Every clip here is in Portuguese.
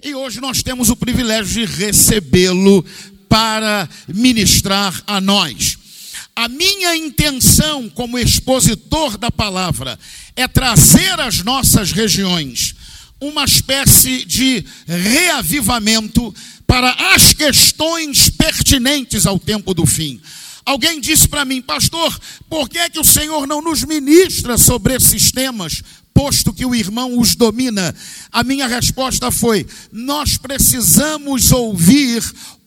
E hoje nós temos o privilégio de recebê-lo para ministrar a nós. A minha intenção como expositor da palavra é trazer às nossas regiões uma espécie de reavivamento para as questões pertinentes ao tempo do fim. Alguém disse para mim, pastor, por que, é que o Senhor não nos ministra sobre esses temas? Posto que o irmão os domina? A minha resposta foi: nós precisamos ouvir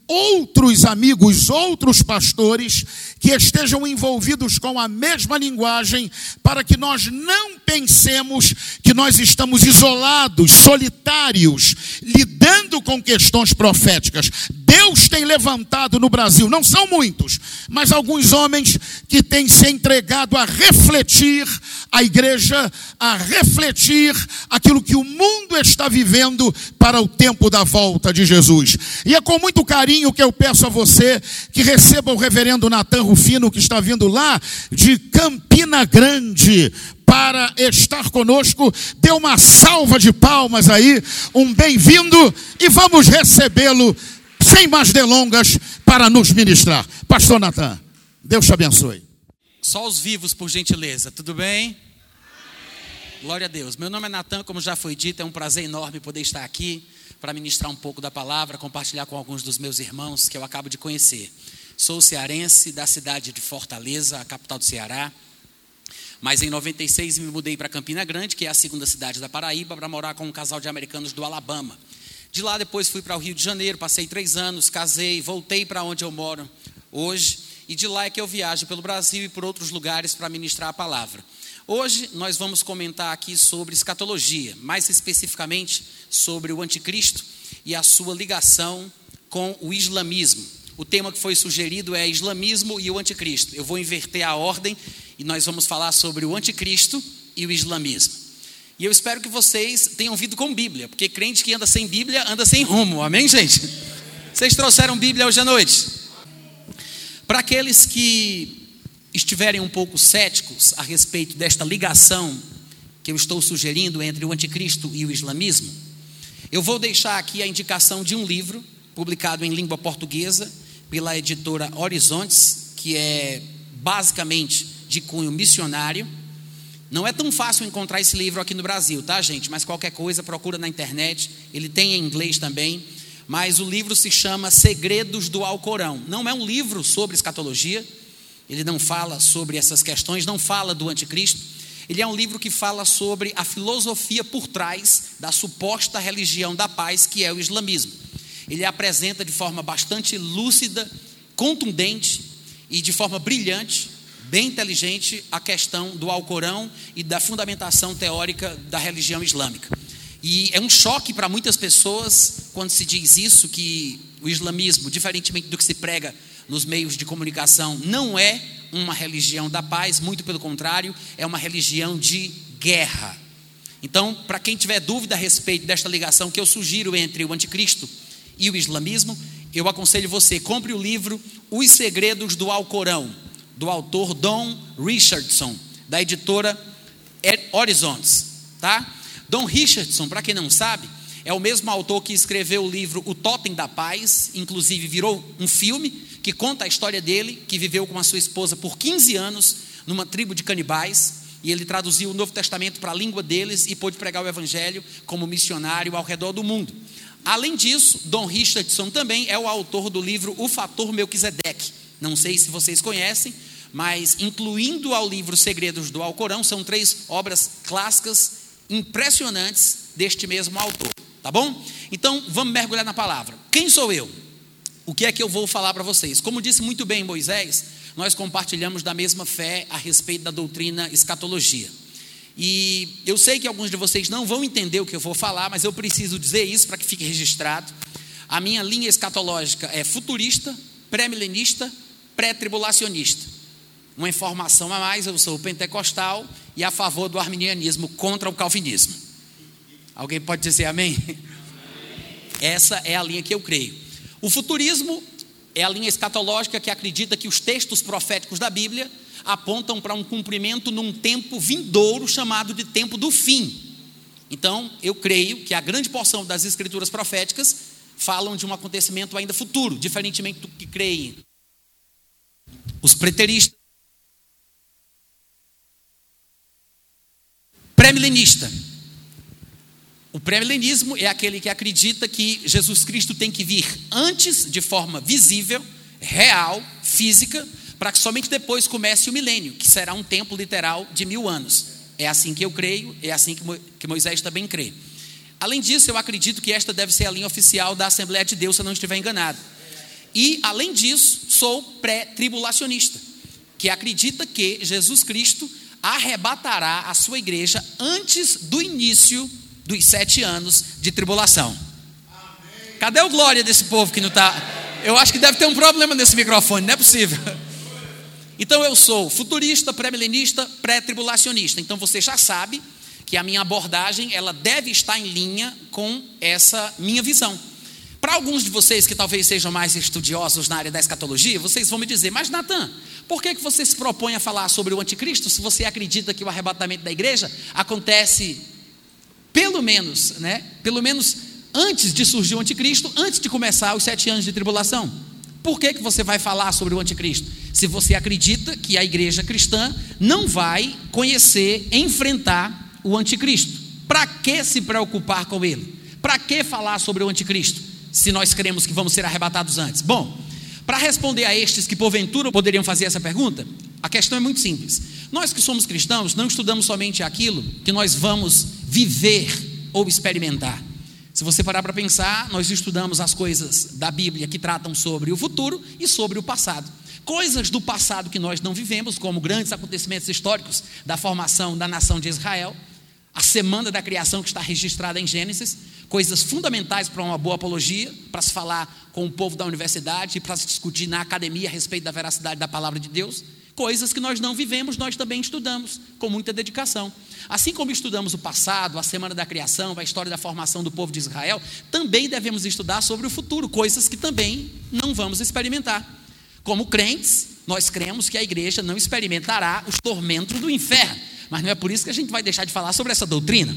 outros amigos, outros pastores que estejam envolvidos com a mesma linguagem, para que nós não pensemos que nós estamos isolados, solitários, lidando com questões proféticas. Deus tem levantado no Brasil, não são muitos, mas alguns homens que têm se entregado a refletir a igreja, a refletir aquilo que o mundo está vivendo para o tempo da volta de Jesus. E é com muito carinho que eu peço a você que receba o reverendo Natan Rufino, que está vindo lá de Campina Grande, para estar conosco. Dê uma salva de palmas aí, um bem-vindo e vamos recebê-lo sem mais delongas, para nos ministrar. Pastor Natan, Deus te abençoe. Só os vivos, por gentileza, tudo bem? Glória a Deus. Meu nome é Natan, como já foi dito, é um prazer enorme poder estar aqui para ministrar um pouco da palavra, compartilhar com alguns dos meus irmãos que eu acabo de conhecer. Sou cearense da cidade de Fortaleza, a capital do Ceará. Mas em 96 me mudei para Campina Grande, que é a segunda cidade da Paraíba, para morar com um casal de americanos do Alabama. De lá depois fui para o Rio de Janeiro, passei três anos, casei, voltei para onde eu moro hoje. E de lá é que eu viajo pelo Brasil e por outros lugares para ministrar a palavra. Hoje nós vamos comentar aqui sobre escatologia, mais especificamente sobre o anticristo e a sua ligação com o islamismo. O tema que foi sugerido é islamismo e o anticristo. Eu vou inverter a ordem e nós vamos falar sobre o anticristo e o islamismo. E eu espero que vocês tenham vindo com Bíblia, porque crente que anda sem Bíblia anda sem rumo, amém, gente? Vocês trouxeram Bíblia hoje à noite? Para aqueles que estiverem um pouco céticos a respeito desta ligação que eu estou sugerindo entre o anticristo e o islamismo, eu vou deixar aqui a indicação de um livro publicado em língua portuguesa pela editora Horizontes, que é basicamente de cunho missionário não é tão fácil encontrar esse livro aqui no Brasil, tá, gente? Mas qualquer coisa, procura na internet. Ele tem em inglês também. Mas o livro se chama Segredos do Alcorão. Não é um livro sobre escatologia. Ele não fala sobre essas questões, não fala do anticristo. Ele é um livro que fala sobre a filosofia por trás da suposta religião da paz, que é o islamismo. Ele apresenta de forma bastante lúcida, contundente e de forma brilhante bem inteligente a questão do Alcorão e da fundamentação teórica da religião islâmica. E é um choque para muitas pessoas quando se diz isso, que o islamismo, diferentemente do que se prega nos meios de comunicação, não é uma religião da paz, muito pelo contrário, é uma religião de guerra. Então, para quem tiver dúvida a respeito desta ligação que eu sugiro entre o anticristo e o islamismo, eu aconselho você, compre o livro Os Segredos do Alcorão, do autor Don Richardson, da editora Horizontes, tá? Don Richardson, para quem não sabe, é o mesmo autor que escreveu o livro O Totem da Paz, inclusive virou um filme que conta a história dele, que viveu com a sua esposa por 15 anos numa tribo de canibais, e ele traduziu o Novo Testamento para a língua deles e pôde pregar o evangelho como missionário ao redor do mundo. Além disso, Don Richardson também é o autor do livro O Fator Melquisedeque. Não sei se vocês conhecem, mas incluindo ao livro Segredos do Alcorão, são três obras clássicas impressionantes deste mesmo autor, tá bom? Então, vamos mergulhar na palavra. Quem sou eu? O que é que eu vou falar para vocês? Como disse muito bem Moisés, nós compartilhamos da mesma fé a respeito da doutrina escatologia. E eu sei que alguns de vocês não vão entender o que eu vou falar, mas eu preciso dizer isso para que fique registrado. A minha linha escatológica é futurista, pré-milenista, pré-tribulacionista. Uma informação a mais, eu sou pentecostal e a favor do arminianismo contra o calvinismo. Alguém pode dizer amém? Essa é a linha que eu creio. O futurismo é a linha escatológica que acredita que os textos proféticos da Bíblia apontam para um cumprimento num tempo vindouro chamado de tempo do fim. Então, eu creio que a grande porção das escrituras proféticas falam de um acontecimento ainda futuro, diferentemente do que creem os preteristas. Pré-milenista. O pré-milenismo é aquele que acredita que Jesus Cristo tem que vir antes, de forma visível, real, física, para que somente depois comece o milênio, que será um tempo literal de mil anos. É assim que eu creio, é assim que Moisés também crê. Além disso, eu acredito que esta deve ser a linha oficial da Assembleia de Deus, se eu não estiver enganado. E, além disso, sou pré-tribulacionista, que acredita que Jesus Cristo arrebatará a sua igreja antes do início dos sete anos de tribulação. Cadê o glória desse povo que não está? Eu acho que deve ter um problema nesse microfone, não é possível. Então eu sou futurista, pré-milenista, pré-tribulacionista. Então você já sabe que a minha abordagem ela deve estar em linha com essa minha visão. Para alguns de vocês que talvez sejam mais estudiosos na área da escatologia, vocês vão me dizer, mas Natan, por que, que você se propõe a falar sobre o anticristo se você acredita que o arrebatamento da igreja acontece pelo menos, né? Pelo menos antes de surgir o anticristo, antes de começar os sete anos de tribulação? Por que, que você vai falar sobre o anticristo? Se você acredita que a igreja cristã não vai conhecer, enfrentar o anticristo. Para que se preocupar com ele? Para que falar sobre o anticristo? Se nós cremos que vamos ser arrebatados antes. Bom, para responder a estes que porventura poderiam fazer essa pergunta, a questão é muito simples. Nós que somos cristãos não estudamos somente aquilo que nós vamos viver ou experimentar. Se você parar para pensar, nós estudamos as coisas da Bíblia que tratam sobre o futuro e sobre o passado. Coisas do passado que nós não vivemos, como grandes acontecimentos históricos da formação da nação de Israel, a semana da criação que está registrada em Gênesis, coisas fundamentais para uma boa apologia, para se falar com o povo da universidade e para se discutir na academia a respeito da veracidade da palavra de Deus. Coisas que nós não vivemos, nós também estudamos com muita dedicação. Assim como estudamos o passado, a semana da criação, a história da formação do povo de Israel, também devemos estudar sobre o futuro, coisas que também não vamos experimentar. Como crentes, nós cremos que a igreja não experimentará os tormentos do inferno, mas não é por isso que a gente vai deixar de falar sobre essa doutrina.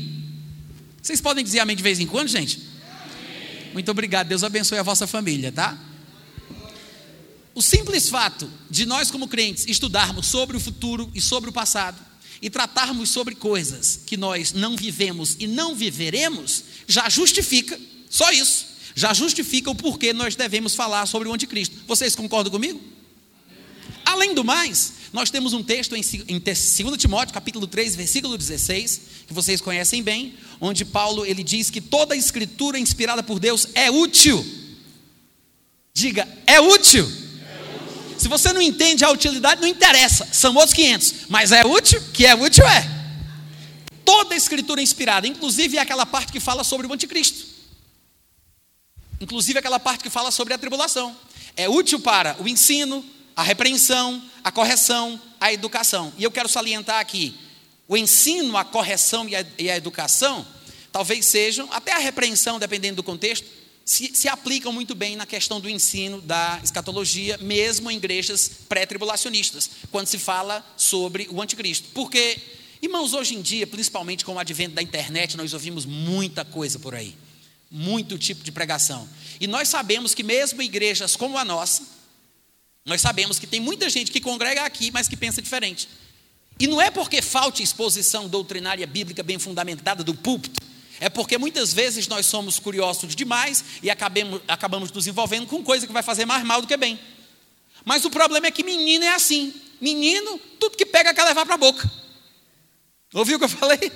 Vocês podem dizer amém de vez em quando, gente? Muito obrigado, Deus abençoe a vossa família, tá? O simples fato de nós, como crentes, estudarmos sobre o futuro e sobre o passado e tratarmos sobre coisas que nós não vivemos e não viveremos, já justifica, só isso, já justifica o porquê nós devemos falar sobre o anticristo. Vocês concordam comigo? Além do mais, nós temos um texto em 2 Timóteo, capítulo 3, versículo 16, que vocês conhecem bem, onde Paulo ele diz que toda a escritura inspirada por Deus é útil. Diga, é útil se você não entende a utilidade, não interessa. São outros 500. Mas é útil? Que é útil é. Toda a escritura é inspirada, inclusive aquela parte que fala sobre o anticristo. Inclusive aquela parte que fala sobre a tribulação. É útil para o ensino, a repreensão, a correção, a educação. E eu quero salientar aqui: o ensino, a correção e a, e a educação, talvez sejam, até a repreensão, dependendo do contexto, se, se aplicam muito bem na questão do ensino da escatologia, mesmo em igrejas pré-tribulacionistas, quando se fala sobre o anticristo. Porque, irmãos, hoje em dia, principalmente com o advento da internet, nós ouvimos muita coisa por aí, muito tipo de pregação. E nós sabemos que, mesmo igrejas como a nossa, nós sabemos que tem muita gente que congrega aqui, mas que pensa diferente. E não é porque falte exposição doutrinária bíblica bem fundamentada do púlpito, é porque muitas vezes nós somos curiosos demais e acabemos, acabamos nos envolvendo com coisa que vai fazer mais mal do que bem. Mas o problema é que menino é assim. Menino, tudo que pega quer levar para a boca. Ouviu o que eu falei?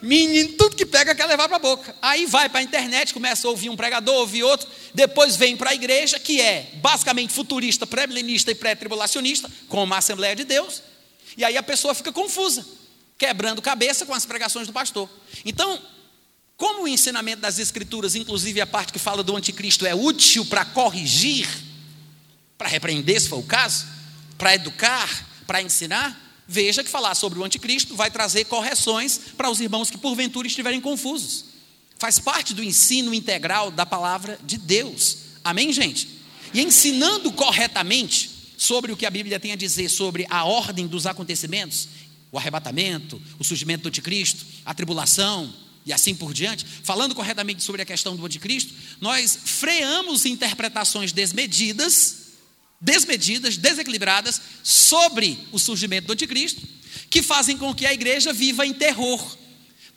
Menino, tudo que pega quer levar para a boca. Aí vai para a internet, começa a ouvir um pregador, ouvir outro, depois vem para a igreja, que é basicamente futurista, pré-milenista e pré-tribulacionista, como a Assembleia de Deus. E aí a pessoa fica confusa, quebrando cabeça com as pregações do pastor. Então, como o ensinamento das Escrituras, inclusive a parte que fala do anticristo, é útil para corrigir, para repreender, se for o caso, para educar, para ensinar, veja que falar sobre o anticristo vai trazer correções para os irmãos que porventura estiverem confusos. Faz parte do ensino integral da palavra de Deus. Amém, gente? E ensinando corretamente sobre o que a Bíblia tem a dizer sobre a ordem dos acontecimentos, o arrebatamento, o surgimento do anticristo, a tribulação, e assim por diante, falando corretamente sobre a questão do anticristo, nós freamos interpretações desmedidas, desmedidas, desequilibradas sobre o surgimento do anticristo, que fazem com que a igreja viva em terror.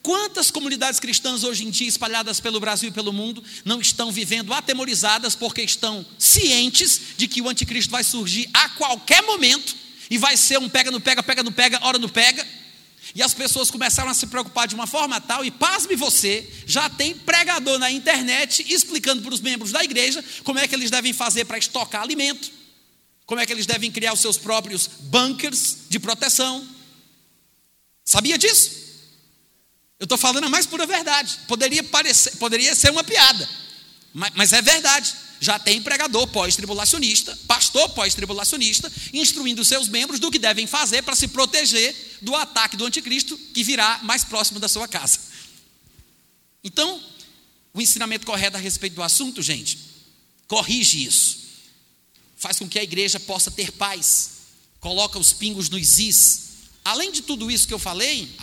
Quantas comunidades cristãs hoje em dia, espalhadas pelo Brasil e pelo mundo, não estão vivendo atemorizadas porque estão cientes de que o anticristo vai surgir a qualquer momento e vai ser um pega no pega, pega no pega, hora no pega e as pessoas começaram a se preocupar de uma forma tal, e pasme você, já tem pregador na internet explicando para os membros da igreja como é que eles devem fazer para estocar alimento, como é que eles devem criar os seus próprios bunkers de proteção. Sabia disso? Eu estou falando a mais pura verdade. Poderia, parecer, poderia ser uma piada, mas, mas é verdade já tem pregador pós-tribulacionista, pastor pós-tribulacionista, instruindo seus membros do que devem fazer para se proteger do ataque do anticristo que virá mais próximo da sua casa. Então, o ensinamento correto a respeito do assunto, gente, corrige isso. Faz com que a igreja possa ter paz. Coloca os pingos nos is. Além de tudo isso que eu falei,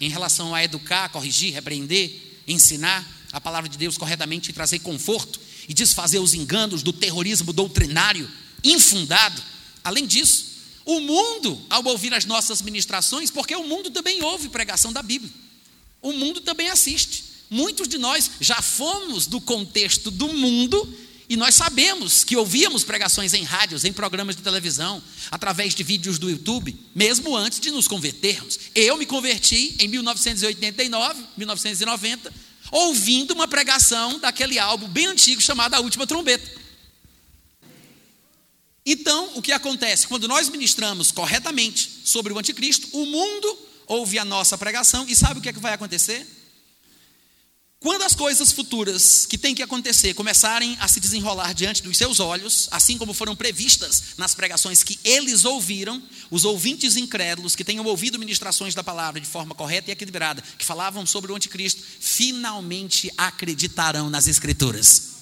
em relação a educar, corrigir, repreender, ensinar a palavra de Deus corretamente e trazer conforto, e desfazer os enganos do terrorismo doutrinário infundado. Além disso, o mundo, ao ouvir as nossas ministrações, porque o mundo também ouve pregação da Bíblia, o mundo também assiste. Muitos de nós já fomos do contexto do mundo e nós sabemos que ouvíamos pregações em rádios, em programas de televisão, através de vídeos do YouTube, mesmo antes de nos convertermos. Eu me converti em 1989, 1990 ouvindo uma pregação daquele álbum bem antigo chamado A Última Trombeta. Então, o que acontece? Quando nós ministramos corretamente sobre o anticristo, o mundo ouve a nossa pregação e sabe o que, é que vai acontecer? Quando as coisas futuras que têm que acontecer começarem a se desenrolar diante dos seus olhos, assim como foram previstas nas pregações que eles ouviram, os ouvintes incrédulos que tenham ouvido ministrações da palavra de forma correta e equilibrada, que falavam sobre o anticristo, finalmente acreditarão nas escrituras.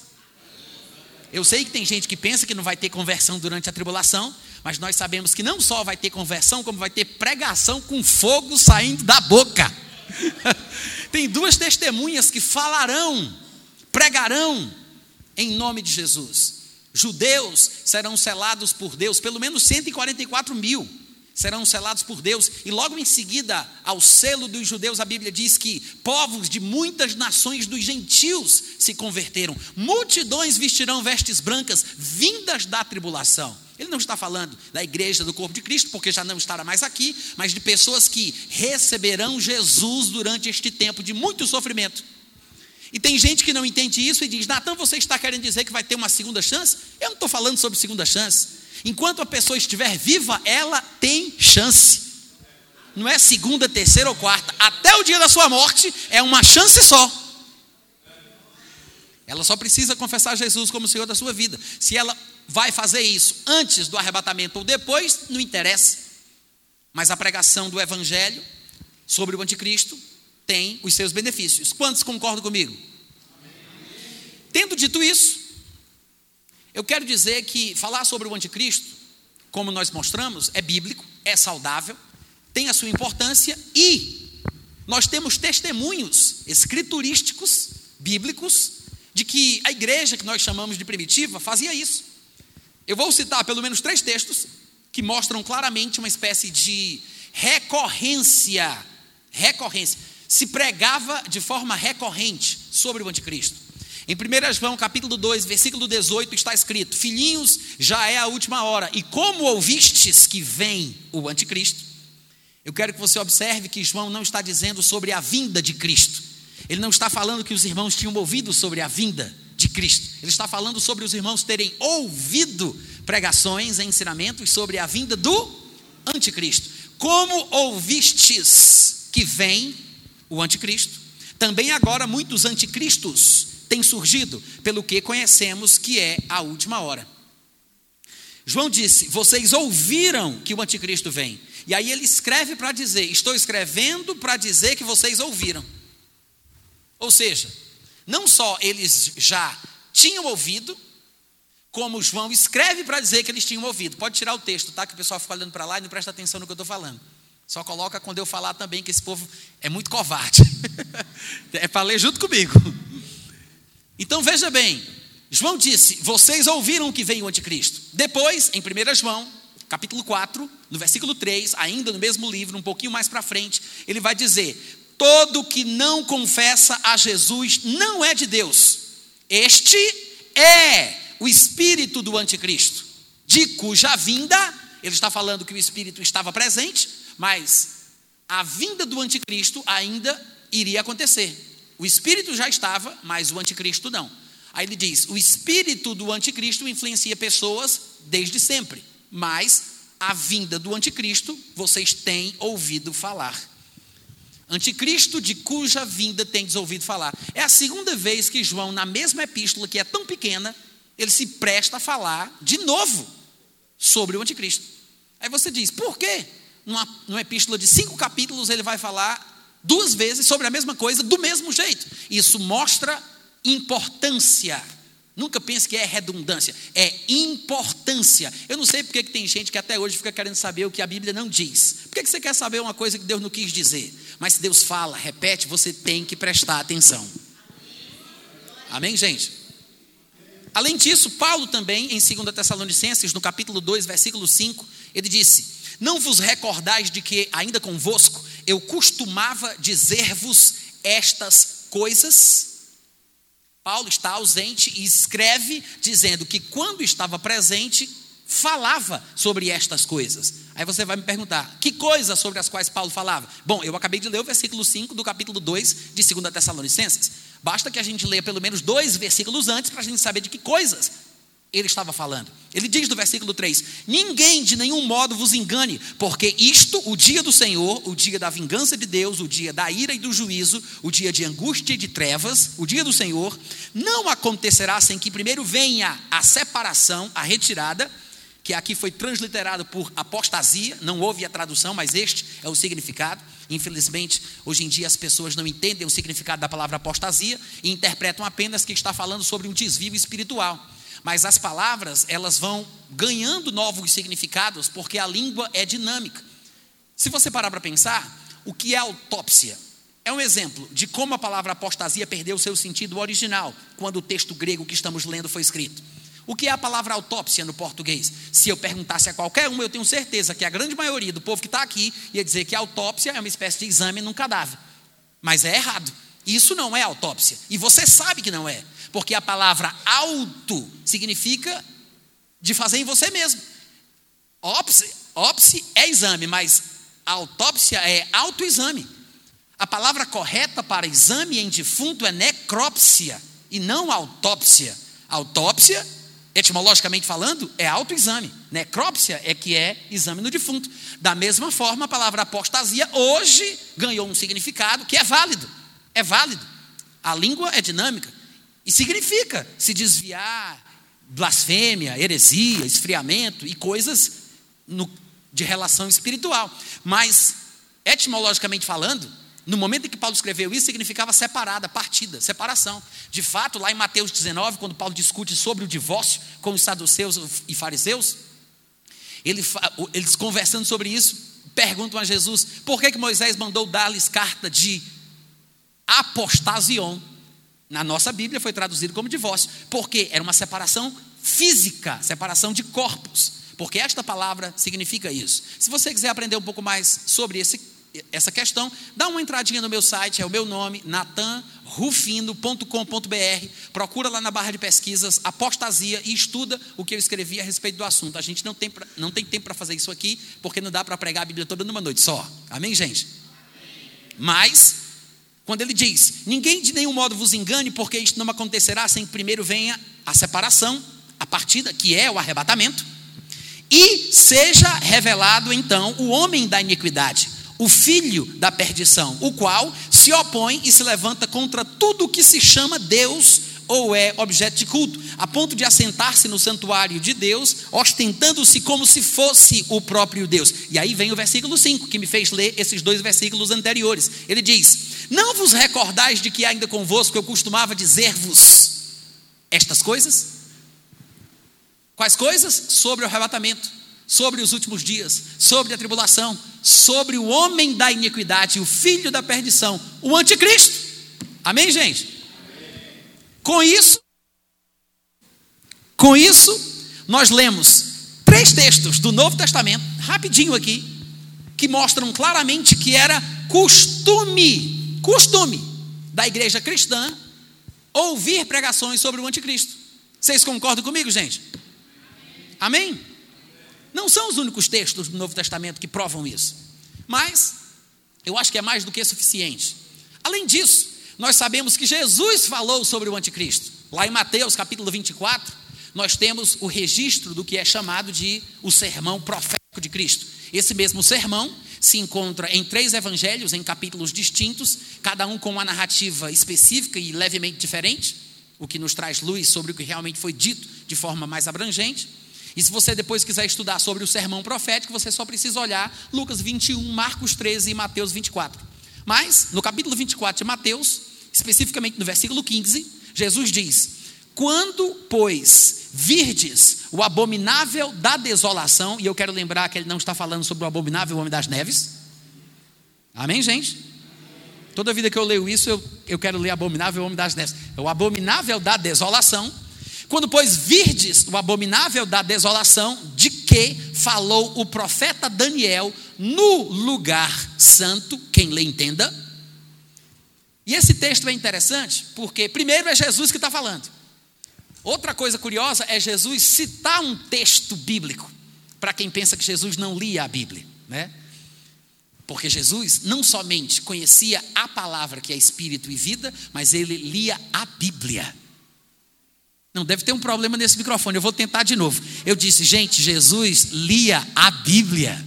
Eu sei que tem gente que pensa que não vai ter conversão durante a tribulação, mas nós sabemos que não só vai ter conversão, como vai ter pregação com fogo saindo da boca. Tem duas testemunhas que falarão, pregarão em nome de Jesus. Judeus serão selados por Deus, pelo menos 144 mil serão selados por Deus, e logo em seguida, ao selo dos judeus, a Bíblia diz que povos de muitas nações dos gentios se converteram, multidões vestirão vestes brancas, vindas da tribulação. Ele não está falando da igreja do corpo de Cristo, porque já não estará mais aqui, mas de pessoas que receberão Jesus durante este tempo de muito sofrimento. E tem gente que não entende isso e diz: Natan, você está querendo dizer que vai ter uma segunda chance? Eu não estou falando sobre segunda chance. Enquanto a pessoa estiver viva, ela tem chance. Não é segunda, terceira ou quarta. Até o dia da sua morte é uma chance só. Ela só precisa confessar Jesus como Senhor da sua vida. Se ela vai fazer isso antes do arrebatamento ou depois, não interessa. Mas a pregação do Evangelho sobre o anticristo tem os seus benefícios. Quantos concordam comigo? Tendo dito isso, eu quero dizer que falar sobre o anticristo, como nós mostramos, é bíblico, é saudável, tem a sua importância e nós temos testemunhos escriturísticos, bíblicos, de que a igreja que nós chamamos de primitiva fazia isso. Eu vou citar pelo menos três textos que mostram claramente uma espécie de recorrência. Recorrência. Se pregava de forma recorrente sobre o anticristo. Em 1 João capítulo 2, versículo 18, está escrito: Filhinhos, já é a última hora, e como ouvistes que vem o anticristo, eu quero que você observe que João não está dizendo sobre a vinda de Cristo. Ele não está falando que os irmãos tinham ouvido sobre a vinda de Cristo. Ele está falando sobre os irmãos terem ouvido pregações e ensinamentos sobre a vinda do anticristo. Como ouvistes que vem o anticristo, também agora muitos anticristos têm surgido, pelo que conhecemos que é a última hora. João disse: Vocês ouviram que o anticristo vem. E aí ele escreve para dizer: Estou escrevendo para dizer que vocês ouviram. Ou seja, não só eles já tinham ouvido, como João escreve para dizer que eles tinham ouvido. Pode tirar o texto, tá? Que o pessoal fica olhando para lá e não presta atenção no que eu estou falando. Só coloca quando eu falar também que esse povo é muito covarde. é para ler junto comigo. Então veja bem, João disse: Vocês ouviram que vem o anticristo. Depois, em 1 João, capítulo 4, no versículo 3, ainda no mesmo livro, um pouquinho mais para frente, ele vai dizer: Todo que não confessa a Jesus não é de Deus. Este é o espírito do anticristo, de cuja vinda, ele está falando que o espírito estava presente, mas a vinda do anticristo ainda iria acontecer. O espírito já estava, mas o anticristo não. Aí ele diz: o espírito do anticristo influencia pessoas desde sempre, mas a vinda do anticristo vocês têm ouvido falar. Anticristo de cuja vinda tendes ouvido falar. É a segunda vez que João, na mesma epístola que é tão pequena, ele se presta a falar de novo sobre o anticristo. Aí você diz, por quê? numa, numa epístola de cinco capítulos, ele vai falar duas vezes sobre a mesma coisa, do mesmo jeito. Isso mostra importância. Nunca pense que é redundância, é importância. Eu não sei porque que tem gente que até hoje fica querendo saber o que a Bíblia não diz. Por que, que você quer saber uma coisa que Deus não quis dizer? Mas se Deus fala, repete, você tem que prestar atenção. Amém, gente? Além disso, Paulo também, em 2 Tessalonicenses, no capítulo 2, versículo 5, ele disse: não vos recordais de que, ainda convosco, eu costumava dizer-vos estas coisas? Paulo está ausente e escreve dizendo que, quando estava presente, falava sobre estas coisas. Aí você vai me perguntar: que coisas sobre as quais Paulo falava? Bom, eu acabei de ler o versículo 5 do capítulo 2 de 2 Tessalonicenses. Basta que a gente leia pelo menos dois versículos antes para a gente saber de que coisas ele estava falando. Ele diz no versículo 3: Ninguém de nenhum modo vos engane, porque isto, o dia do Senhor, o dia da vingança de Deus, o dia da ira e do juízo, o dia de angústia e de trevas, o dia do Senhor, não acontecerá sem que primeiro venha a separação, a retirada, que aqui foi transliterado por apostasia, não houve a tradução, mas este é o significado. Infelizmente, hoje em dia as pessoas não entendem o significado da palavra apostasia e interpretam apenas que está falando sobre um desvio espiritual mas as palavras elas vão ganhando novos significados porque a língua é dinâmica. Se você parar para pensar, o que é autópsia? É um exemplo de como a palavra apostasia perdeu seu sentido original quando o texto grego que estamos lendo foi escrito. O que é a palavra autópsia no português? Se eu perguntasse a qualquer um, eu tenho certeza que a grande maioria do povo que está aqui ia dizer que autópsia é uma espécie de exame num cadáver. Mas é errado. Isso não é autópsia. E você sabe que não é. Porque a palavra auto significa de fazer em você mesmo. Ópse, ópse é exame, mas autópsia é autoexame. A palavra correta para exame em defunto é necrópsia e não autópsia. Autópsia, etimologicamente falando, é autoexame. Necrópsia é que é exame no defunto. Da mesma forma, a palavra apostasia hoje ganhou um significado que é válido. É válido. A língua é dinâmica. E significa se desviar, blasfêmia, heresia, esfriamento e coisas no, de relação espiritual. Mas, etimologicamente falando, no momento em que Paulo escreveu isso, significava separada, partida, separação. De fato, lá em Mateus 19, quando Paulo discute sobre o divórcio com os saduceus e fariseus, eles conversando sobre isso, perguntam a Jesus: por que, que Moisés mandou dar-lhes carta de apostasion? Na nossa Bíblia foi traduzido como divórcio, porque era uma separação física, separação de corpos, porque esta palavra significa isso. Se você quiser aprender um pouco mais sobre esse, essa questão, dá uma entradinha no meu site, é o meu nome, natanrufino.com.br. Procura lá na barra de pesquisas apostasia e estuda o que eu escrevi a respeito do assunto. A gente não tem, pra, não tem tempo para fazer isso aqui, porque não dá para pregar a Bíblia toda numa noite só. Amém, gente? Mas quando ele diz: Ninguém de nenhum modo vos engane, porque isto não acontecerá sem que primeiro venha a separação, a partida, que é o arrebatamento, e seja revelado então o homem da iniquidade, o filho da perdição, o qual se opõe e se levanta contra tudo o que se chama Deus ou é objeto de culto, a ponto de assentar-se no santuário de Deus, ostentando-se como se fosse o próprio Deus. E aí vem o versículo 5, que me fez ler esses dois versículos anteriores. Ele diz: Não vos recordais de que ainda convosco eu costumava dizer-vos estas coisas? Quais coisas? Sobre o arrebatamento. sobre os últimos dias, sobre a tribulação, sobre o homem da iniquidade, o filho da perdição, o anticristo. Amém, gente? Com isso, com isso, nós lemos três textos do Novo Testamento, rapidinho aqui, que mostram claramente que era costume, costume da igreja cristã ouvir pregações sobre o anticristo. Vocês concordam comigo, gente? Amém? Não são os únicos textos do Novo Testamento que provam isso, mas eu acho que é mais do que suficiente. Além disso, nós sabemos que Jesus falou sobre o anticristo. Lá em Mateus capítulo 24, nós temos o registro do que é chamado de o sermão profético de Cristo. Esse mesmo sermão se encontra em três evangelhos, em capítulos distintos, cada um com uma narrativa específica e levemente diferente, o que nos traz luz sobre o que realmente foi dito de forma mais abrangente. E se você depois quiser estudar sobre o sermão profético, você só precisa olhar Lucas 21, Marcos 13 e Mateus 24. Mas, no capítulo 24 de Mateus, especificamente no versículo 15, Jesus diz: Quando, pois, virdes o abominável da desolação, e eu quero lembrar que ele não está falando sobre o abominável homem das neves. Amém, gente? Toda vida que eu leio isso, eu, eu quero ler abominável homem das neves. É o abominável da desolação. Quando, pois, virdes o abominável da desolação, de que falou o profeta Daniel no lugar santo, quem lê entenda. E esse texto é interessante, porque primeiro é Jesus que está falando. Outra coisa curiosa é Jesus citar um texto bíblico, para quem pensa que Jesus não lia a Bíblia, né? Porque Jesus não somente conhecia a palavra que é espírito e vida, mas ele lia a Bíblia. Não deve ter um problema nesse microfone, eu vou tentar de novo. Eu disse, gente, Jesus lia a Bíblia.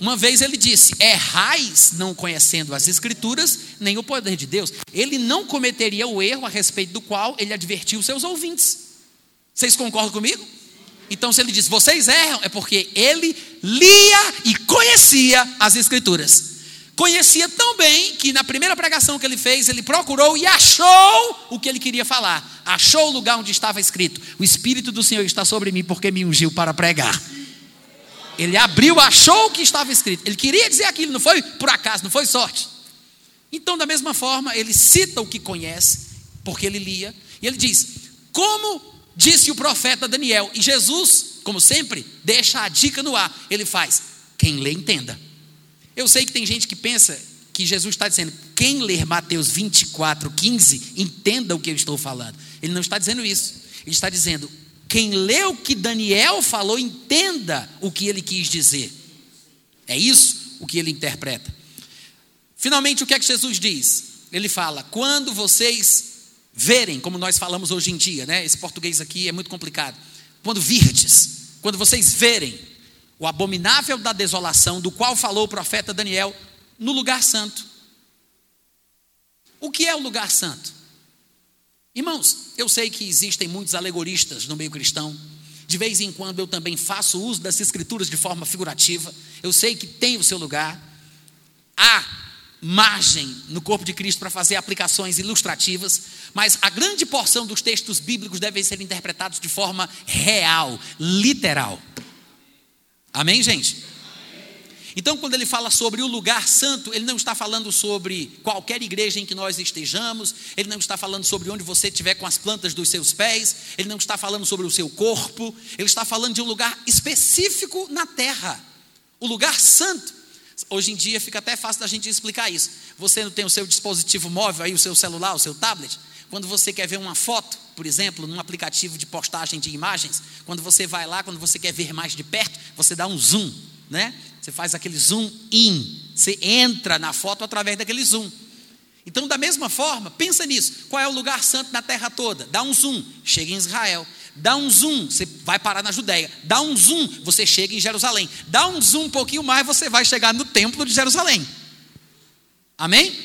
Uma vez ele disse: Errais não conhecendo as Escrituras, nem o poder de Deus. Ele não cometeria o erro a respeito do qual ele advertiu seus ouvintes. Vocês concordam comigo? Então, se ele diz vocês erram, é porque ele lia e conhecia as Escrituras. Conhecia tão bem que na primeira pregação que ele fez, ele procurou e achou o que ele queria falar. Achou o lugar onde estava escrito: O Espírito do Senhor está sobre mim porque me ungiu para pregar. Ele abriu, achou o que estava escrito. Ele queria dizer aquilo, não foi por acaso, não foi sorte. Então, da mesma forma, ele cita o que conhece, porque ele lia, e ele diz: Como disse o profeta Daniel, e Jesus, como sempre, deixa a dica no ar. Ele faz: Quem lê, entenda. Eu sei que tem gente que pensa que Jesus está dizendo: Quem ler Mateus 24, 15, entenda o que eu estou falando. Ele não está dizendo isso. Ele está dizendo: quem lê o que Daniel falou, entenda o que ele quis dizer. É isso o que ele interpreta. Finalmente, o que é que Jesus diz? Ele fala: quando vocês verem, como nós falamos hoje em dia, né? Esse português aqui é muito complicado. Quando virdes, quando vocês verem o abominável da desolação, do qual falou o profeta Daniel, no lugar santo. O que é o lugar santo? Irmãos, eu sei que existem muitos alegoristas no meio cristão. De vez em quando eu também faço uso das escrituras de forma figurativa. Eu sei que tem o seu lugar. Há margem no corpo de Cristo para fazer aplicações ilustrativas, mas a grande porção dos textos bíblicos devem ser interpretados de forma real, literal. Amém, gente? Então, quando ele fala sobre o lugar santo, ele não está falando sobre qualquer igreja em que nós estejamos, ele não está falando sobre onde você estiver com as plantas dos seus pés, ele não está falando sobre o seu corpo, ele está falando de um lugar específico na terra, o lugar santo. Hoje em dia fica até fácil da gente explicar isso. Você não tem o seu dispositivo móvel aí, o seu celular, o seu tablet? Quando você quer ver uma foto, por exemplo, num aplicativo de postagem de imagens, quando você vai lá, quando você quer ver mais de perto, você dá um zoom, né? Você faz aquele zoom in. Você entra na foto através daquele zoom. Então, da mesma forma, pensa nisso. Qual é o lugar santo na terra toda? Dá um zoom, chega em Israel. Dá um zoom, você vai parar na Judéia. Dá um zoom, você chega em Jerusalém. Dá um zoom um pouquinho mais, você vai chegar no templo de Jerusalém. Amém?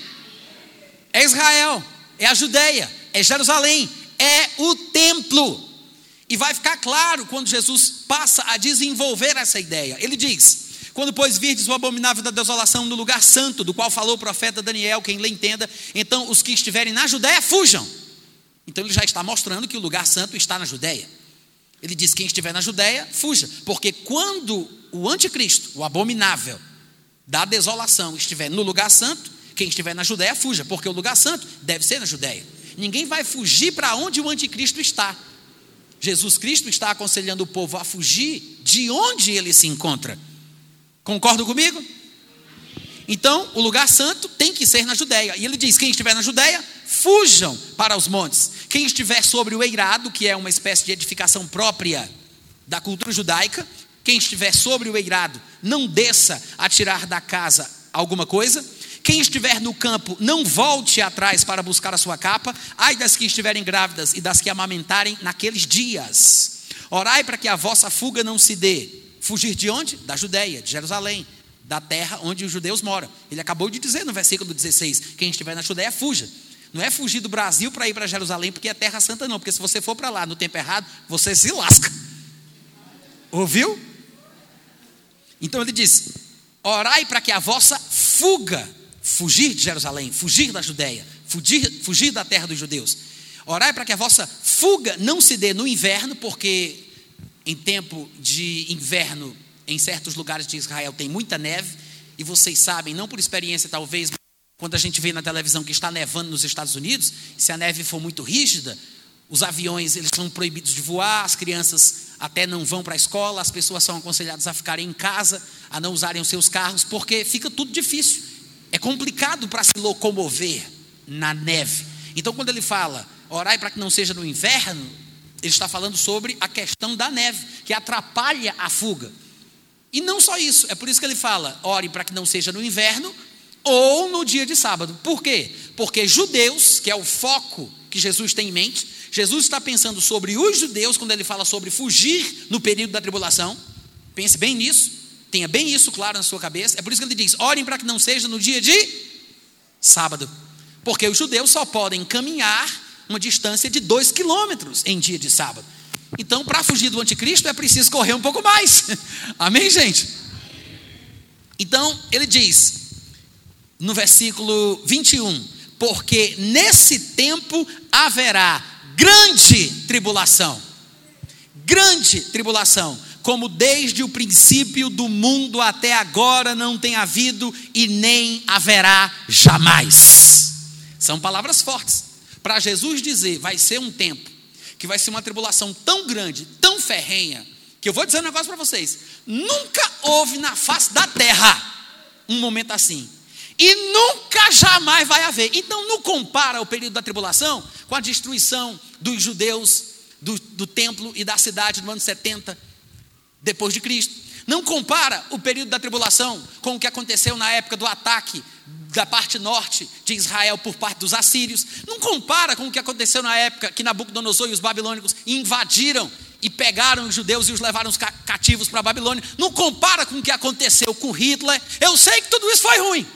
É Israel, é a Judéia, é Jerusalém, é o templo. E vai ficar claro quando Jesus passa a desenvolver essa ideia. Ele diz: quando, pois, virdes o abominável da desolação no lugar santo, do qual falou o profeta Daniel, quem lhe entenda, então os que estiverem na Judéia fujam. Então ele já está mostrando que o lugar santo está na Judéia. Ele diz: quem estiver na Judéia, fuja. Porque quando o anticristo, o abominável, da desolação, estiver no lugar santo, quem estiver na Judéia, fuja. Porque o lugar santo deve ser na Judéia. Ninguém vai fugir para onde o anticristo está. Jesus Cristo está aconselhando o povo a fugir de onde ele se encontra. Concordo comigo? Então, o lugar santo tem que ser na Judéia. E ele diz: quem estiver na Judéia, fujam para os montes. Quem estiver sobre o eirado, que é uma espécie de edificação própria da cultura judaica, quem estiver sobre o eirado, não desça a tirar da casa alguma coisa. Quem estiver no campo, não volte atrás para buscar a sua capa. Ai das que estiverem grávidas e das que amamentarem naqueles dias. Orai para que a vossa fuga não se dê. Fugir de onde? Da Judéia, de Jerusalém, da terra onde os judeus moram. Ele acabou de dizer no versículo 16: quem estiver na Judéia, fuja. Não é fugir do Brasil para ir para Jerusalém, porque é terra santa, não. Porque se você for para lá no tempo errado, você se lasca. Ouviu? Então ele diz: orai para que a vossa fuga, fugir de Jerusalém, fugir da Judéia, fugir, fugir da terra dos judeus. Orai para que a vossa fuga não se dê no inverno, porque em tempo de inverno, em certos lugares de Israel, tem muita neve, e vocês sabem, não por experiência talvez, quando a gente vê na televisão que está nevando nos Estados Unidos, se a neve for muito rígida, os aviões eles são proibidos de voar, as crianças até não vão para a escola, as pessoas são aconselhadas a ficarem em casa, a não usarem os seus carros, porque fica tudo difícil. É complicado para se locomover na neve. Então, quando ele fala, orai para que não seja no inverno, ele está falando sobre a questão da neve, que atrapalha a fuga. E não só isso, é por isso que ele fala: ore para que não seja no inverno, ou no dia de sábado. Por quê? Porque judeus, que é o foco que Jesus tem em mente, Jesus está pensando sobre os judeus quando ele fala sobre fugir no período da tribulação. Pense bem nisso, tenha bem isso claro na sua cabeça. É por isso que ele diz: orem para que não seja no dia de sábado. Porque os judeus só podem caminhar uma distância de dois quilômetros em dia de sábado. Então, para fugir do anticristo, é preciso correr um pouco mais. Amém, gente? Então, ele diz: no versículo 21, porque nesse tempo haverá grande tribulação, grande tribulação, como desde o princípio do mundo até agora não tem havido e nem haverá jamais. São palavras fortes. Para Jesus dizer, vai ser um tempo que vai ser uma tribulação tão grande, tão ferrenha, que eu vou dizer um negócio para vocês: nunca houve na face da terra um momento assim. E nunca jamais vai haver. Então não compara o período da tribulação com a destruição dos judeus do, do templo e da cidade no ano 70 depois de Cristo. Não compara o período da tribulação com o que aconteceu na época do ataque da parte norte de Israel por parte dos assírios. Não compara com o que aconteceu na época que Nabucodonosor e os babilônicos invadiram e pegaram os judeus e os levaram cativos para a Babilônia. Não compara com o que aconteceu com Hitler. Eu sei que tudo isso foi ruim.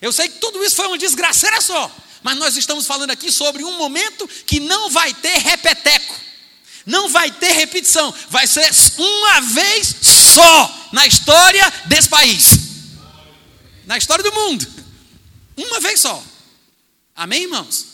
Eu sei que tudo isso foi uma desgraceira só, mas nós estamos falando aqui sobre um momento que não vai ter repeteco, não vai ter repetição, vai ser uma vez só na história desse país, na história do mundo, uma vez só. Amém, irmãos?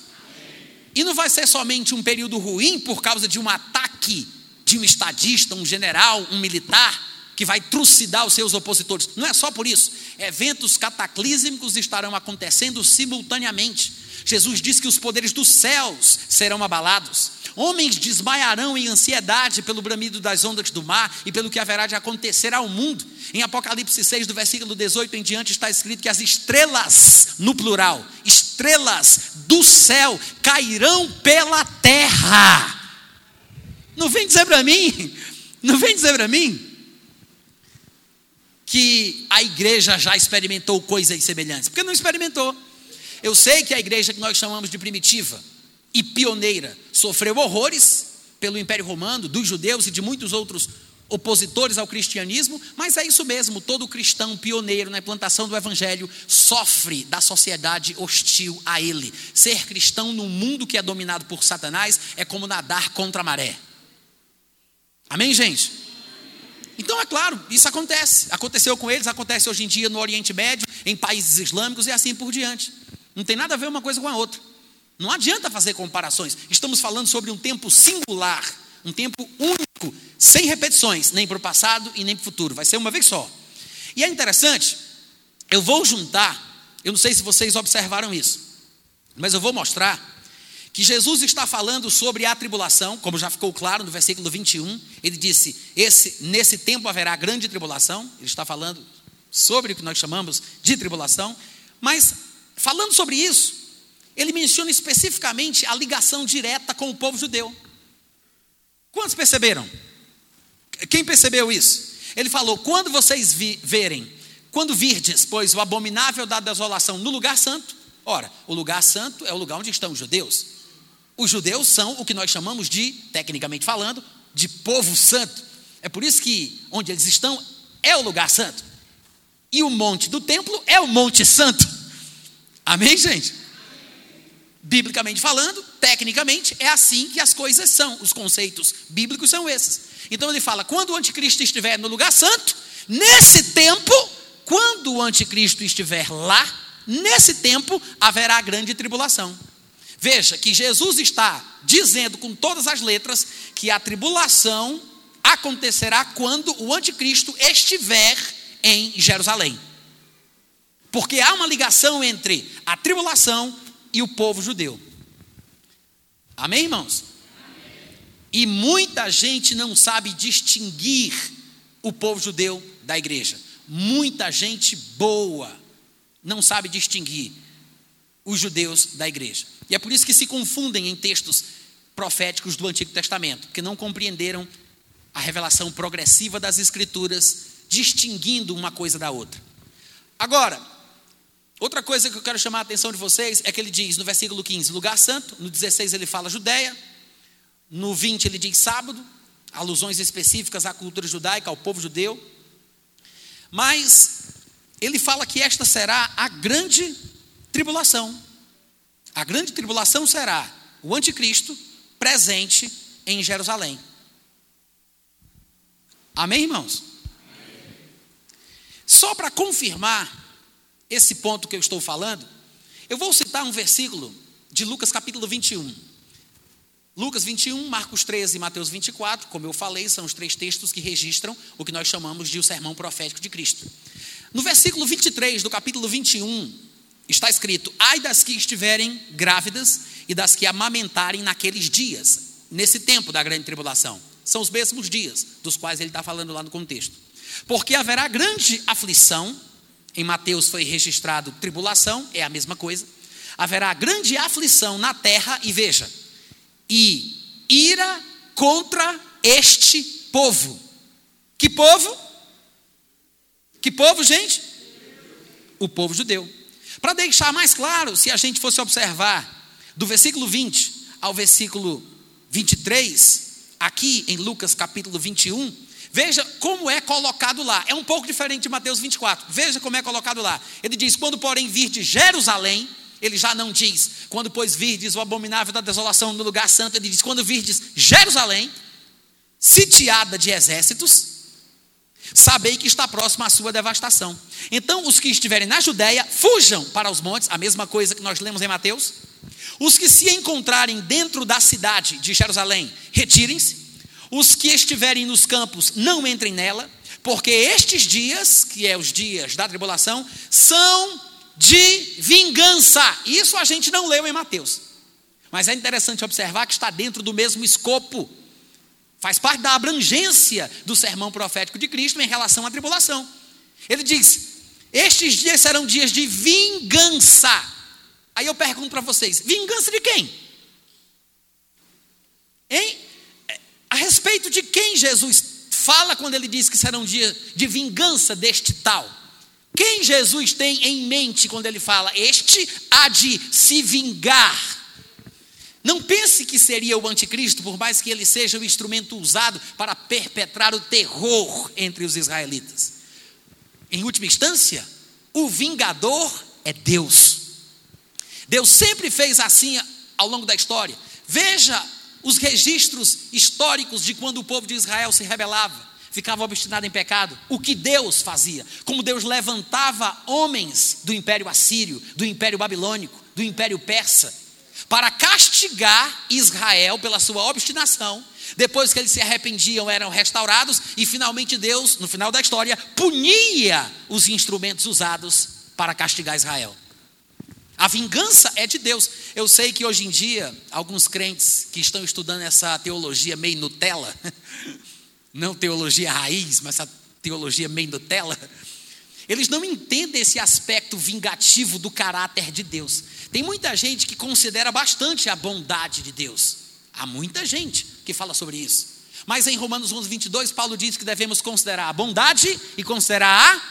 E não vai ser somente um período ruim por causa de um ataque de um estadista, um general, um militar que vai trucidar os seus opositores. Não é só por isso. Eventos cataclísmicos estarão acontecendo simultaneamente. Jesus disse que os poderes dos céus serão abalados. Homens desmaiarão em ansiedade pelo bramido das ondas do mar e pelo que haverá de acontecer ao mundo. Em Apocalipse 6, do versículo 18 em diante, está escrito que as estrelas, no plural, estrelas do céu cairão pela terra. Não vem dizer para mim, não vem dizer para mim que a igreja já experimentou coisas semelhantes, porque não experimentou. Eu sei que a igreja que nós chamamos de primitiva e pioneira sofreu horrores pelo Império Romano, dos judeus e de muitos outros opositores ao cristianismo, mas é isso mesmo, todo cristão pioneiro na implantação do evangelho sofre da sociedade hostil a ele. Ser cristão num mundo que é dominado por Satanás é como nadar contra a maré. Amém, gente? Então, é claro, isso acontece. Aconteceu com eles, acontece hoje em dia no Oriente Médio, em países islâmicos e assim por diante. Não tem nada a ver uma coisa com a outra. Não adianta fazer comparações. Estamos falando sobre um tempo singular, Um tempo único, sem repetições, nem para o passado e nem para o futuro. Vai ser uma vez só. E é interessante, eu vou juntar, eu não sei se vocês observaram isso, mas eu vou mostrar que Jesus está falando sobre a tribulação, como já ficou claro no versículo 21, ele disse: esse, nesse tempo haverá grande tribulação, ele está falando sobre o que nós chamamos de tribulação, mas falando sobre isso, ele menciona especificamente a ligação direta com o povo judeu. Quantos perceberam? Quem percebeu isso? Ele falou: quando vocês vi, verem, quando virdes, pois o abominável da desolação no lugar santo, ora, o lugar santo é o lugar onde estão os judeus. Os judeus são o que nós chamamos de, tecnicamente falando, de povo santo. É por isso que onde eles estão é o lugar santo. E o monte do templo é o monte santo. Amém, gente? Biblicamente falando, tecnicamente, é assim que as coisas são. Os conceitos bíblicos são esses. Então ele fala: quando o anticristo estiver no lugar santo, nesse tempo, quando o anticristo estiver lá, nesse tempo haverá grande tribulação. Veja que Jesus está dizendo com todas as letras que a tribulação acontecerá quando o anticristo estiver em Jerusalém. Porque há uma ligação entre a tribulação e o povo judeu. Amém, irmãos? Amém. E muita gente não sabe distinguir o povo judeu da igreja. Muita gente boa não sabe distinguir os judeus da igreja. E é por isso que se confundem em textos proféticos do Antigo Testamento, porque não compreenderam a revelação progressiva das Escrituras, distinguindo uma coisa da outra. Agora, outra coisa que eu quero chamar a atenção de vocês é que ele diz no versículo 15, lugar santo, no 16 ele fala Judéia, no 20 ele diz sábado, alusões específicas à cultura judaica, ao povo judeu. Mas ele fala que esta será a grande tribulação. A grande tribulação será o anticristo presente em Jerusalém. Amém, irmãos? Amém. Só para confirmar esse ponto que eu estou falando, eu vou citar um versículo de Lucas capítulo 21. Lucas 21, Marcos 13 e Mateus 24, como eu falei, são os três textos que registram o que nós chamamos de o sermão profético de Cristo. No versículo 23 do capítulo 21, está escrito: Ai das que estiverem grávidas e das que amamentarem naqueles dias, nesse tempo da grande tribulação. São os mesmos dias dos quais ele está falando lá no contexto. Porque haverá grande aflição, em Mateus foi registrado tribulação, é a mesma coisa. Haverá grande aflição na terra, e veja, e ira contra este povo. Que povo? Que povo, gente? O povo judeu. Para deixar mais claro, se a gente fosse observar do versículo 20 ao versículo 23, aqui em Lucas capítulo 21, veja como é colocado lá. É um pouco diferente de Mateus 24. Veja como é colocado lá. Ele diz: Quando, porém, vir de Jerusalém, ele já não diz, quando, pois, virdes o abominável da desolação no lugar santo, ele diz: Quando virdes Jerusalém, sitiada de exércitos, sabei que está próxima a sua devastação. Então, os que estiverem na Judéia, fujam para os montes, a mesma coisa que nós lemos em Mateus. Os que se encontrarem dentro da cidade de Jerusalém, retirem-se. Os que estiverem nos campos, não entrem nela, porque estes dias, que é os dias da tribulação, são de vingança. Isso a gente não leu em Mateus. Mas é interessante observar que está dentro do mesmo escopo Faz parte da abrangência do sermão profético de Cristo em relação à tribulação. Ele diz: Estes dias serão dias de vingança. Aí eu pergunto para vocês: vingança de quem? Hein? A respeito de quem Jesus fala quando ele diz que serão dias de vingança deste tal? Quem Jesus tem em mente quando ele fala: Este há de se vingar? Não pense que seria o anticristo, por mais que ele seja o instrumento usado para perpetrar o terror entre os israelitas. Em última instância, o vingador é Deus. Deus sempre fez assim ao longo da história. Veja os registros históricos de quando o povo de Israel se rebelava, ficava obstinado em pecado. O que Deus fazia? Como Deus levantava homens do império assírio, do império babilônico, do império persa para castigar Israel pela sua obstinação, depois que eles se arrependiam, eram restaurados, e finalmente Deus, no final da história, punia os instrumentos usados para castigar Israel. A vingança é de Deus. Eu sei que hoje em dia, alguns crentes que estão estudando essa teologia meio Nutella, não teologia raiz, mas essa teologia meio Nutella, eles não entendem esse aspecto vingativo do caráter de Deus. Tem muita gente que considera bastante a bondade de Deus. Há muita gente que fala sobre isso. Mas em Romanos 11, 22, Paulo diz que devemos considerar a bondade e considerar a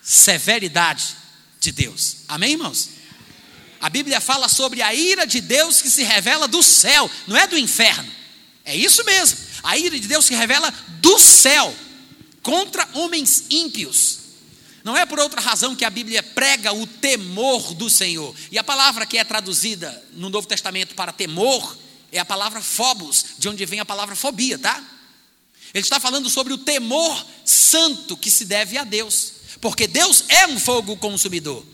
severidade de Deus. Amém, irmãos? A Bíblia fala sobre a ira de Deus que se revela do céu, não é do inferno. É isso mesmo. A ira de Deus se revela do céu contra homens ímpios. Não é por outra razão que a Bíblia prega o temor do Senhor. E a palavra que é traduzida no Novo Testamento para temor é a palavra phobos, de onde vem a palavra fobia, tá? Ele está falando sobre o temor santo que se deve a Deus, porque Deus é um fogo consumidor.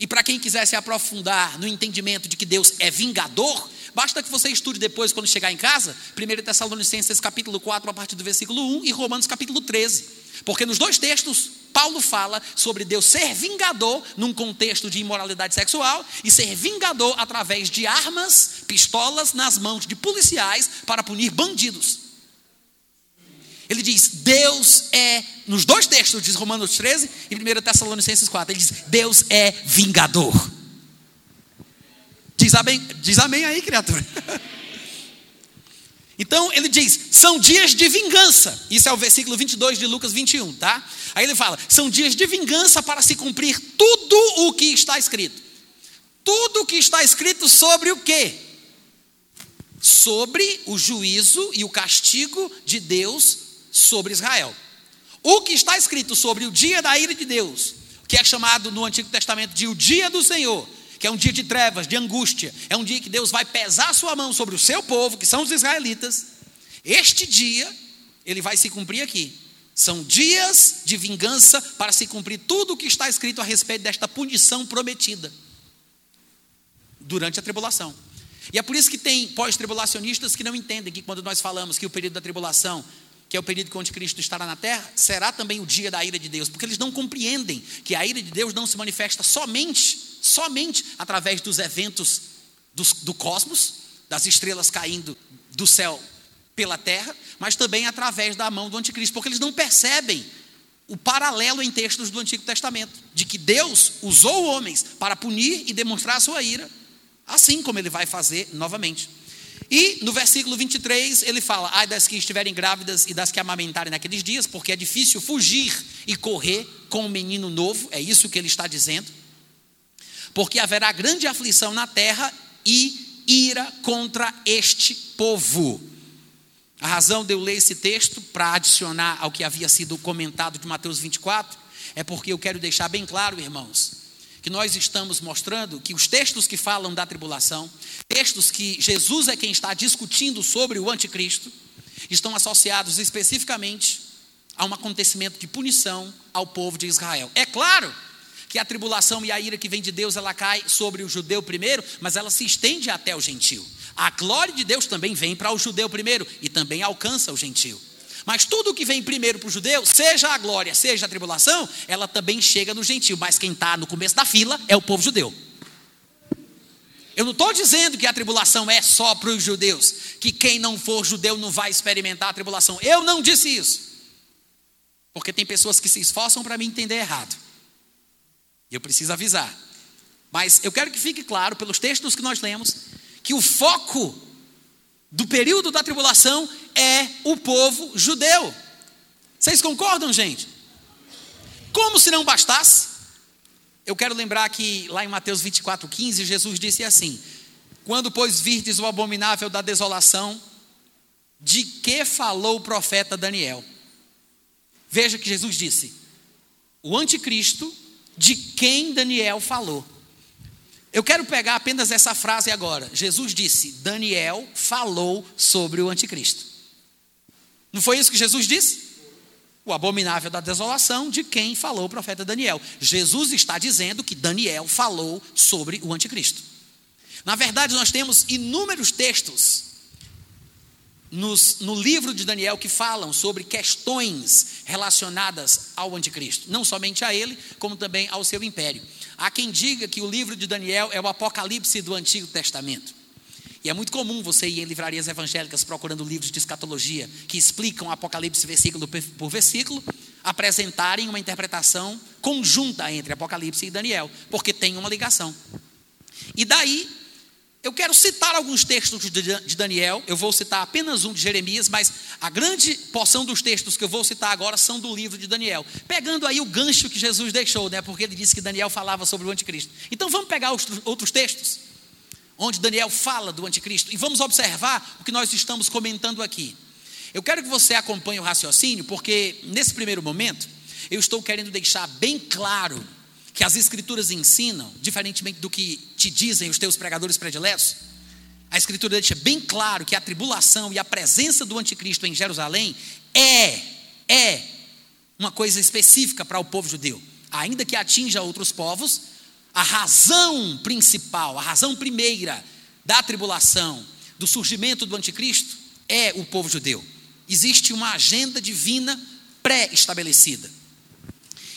E para quem quiser se aprofundar no entendimento de que Deus é vingador, basta que você estude depois, quando chegar em casa, 1 Tessalonicenses capítulo 4, a partir do versículo 1, e Romanos capítulo 13. Porque nos dois textos, Paulo fala sobre Deus ser vingador num contexto de imoralidade sexual e ser vingador através de armas, pistolas nas mãos de policiais para punir bandidos. Ele diz: Deus é, nos dois textos, diz Romanos 13 e 1 Tessalonicenses 4, ele diz: Deus é vingador. Diz amém, diz amém aí, criatura. Então ele diz: são dias de vingança. Isso é o versículo 22 de Lucas 21, tá? Aí ele fala: são dias de vingança para se cumprir tudo o que está escrito. Tudo o que está escrito sobre o quê? Sobre o juízo e o castigo de Deus sobre Israel. O que está escrito sobre o dia da ira de Deus, que é chamado no Antigo Testamento de o dia do Senhor, que é um dia de trevas, de angústia, é um dia que Deus vai pesar sua mão sobre o seu povo, que são os israelitas. Este dia, ele vai se cumprir aqui. São dias de vingança para se cumprir tudo o que está escrito a respeito desta punição prometida durante a tribulação. E é por isso que tem pós-tribulacionistas que não entendem que quando nós falamos que o período da tribulação que é o período que o anticristo estará na terra, será também o dia da ira de Deus, porque eles não compreendem que a ira de Deus não se manifesta somente, somente através dos eventos do, do cosmos, das estrelas caindo do céu pela terra, mas também através da mão do anticristo, porque eles não percebem o paralelo em textos do Antigo Testamento, de que Deus usou homens para punir e demonstrar a sua ira, assim como ele vai fazer novamente. E no versículo 23 ele fala: Ai das que estiverem grávidas e das que amamentarem naqueles dias, porque é difícil fugir e correr com um menino novo, é isso que ele está dizendo. Porque haverá grande aflição na terra e ira contra este povo. A razão de eu ler esse texto para adicionar ao que havia sido comentado de Mateus 24 é porque eu quero deixar bem claro, irmãos, que nós estamos mostrando que os textos que falam da tribulação, textos que Jesus é quem está discutindo sobre o anticristo, estão associados especificamente a um acontecimento de punição ao povo de Israel. É claro que a tribulação e a ira que vem de Deus, ela cai sobre o judeu primeiro, mas ela se estende até o gentio. A glória de Deus também vem para o judeu primeiro e também alcança o gentio. Mas tudo que vem primeiro para o judeu, seja a glória, seja a tribulação, ela também chega no gentio. Mas quem está no começo da fila é o povo judeu. Eu não estou dizendo que a tribulação é só para os judeus, que quem não for judeu não vai experimentar a tribulação. Eu não disse isso. Porque tem pessoas que se esforçam para me entender errado. Eu preciso avisar. Mas eu quero que fique claro, pelos textos que nós lemos, que o foco do período da tribulação é o povo judeu. Vocês concordam, gente? Como se não bastasse? Eu quero lembrar que lá em Mateus 24:15 Jesus disse assim: Quando pois virdes o abominável da desolação, de que falou o profeta Daniel? Veja que Jesus disse: O anticristo de quem Daniel falou. Eu quero pegar apenas essa frase agora. Jesus disse: Daniel falou sobre o anticristo. Não foi isso que Jesus disse? O abominável da desolação de quem falou o profeta Daniel. Jesus está dizendo que Daniel falou sobre o anticristo. Na verdade, nós temos inúmeros textos nos, no livro de Daniel que falam sobre questões relacionadas ao anticristo, não somente a ele, como também ao seu império. Há quem diga que o livro de Daniel é o apocalipse do Antigo Testamento. E é muito comum você ir em livrarias evangélicas procurando livros de escatologia que explicam Apocalipse versículo por versículo, apresentarem uma interpretação conjunta entre Apocalipse e Daniel, porque tem uma ligação. E daí eu quero citar alguns textos de Daniel, eu vou citar apenas um de Jeremias, mas a grande porção dos textos que eu vou citar agora são do livro de Daniel. Pegando aí o gancho que Jesus deixou, né? Porque ele disse que Daniel falava sobre o anticristo. Então vamos pegar os outros textos, onde Daniel fala do anticristo, e vamos observar o que nós estamos comentando aqui. Eu quero que você acompanhe o raciocínio, porque nesse primeiro momento, eu estou querendo deixar bem claro que as Escrituras ensinam, diferentemente do que te dizem os teus pregadores prediletos, a Escritura deixa bem claro que a tribulação e a presença do anticristo em Jerusalém é, é uma coisa específica para o povo judeu. Ainda que atinja outros povos, a razão principal, a razão primeira da tribulação, do surgimento do anticristo, é o povo judeu. Existe uma agenda divina pré-estabelecida.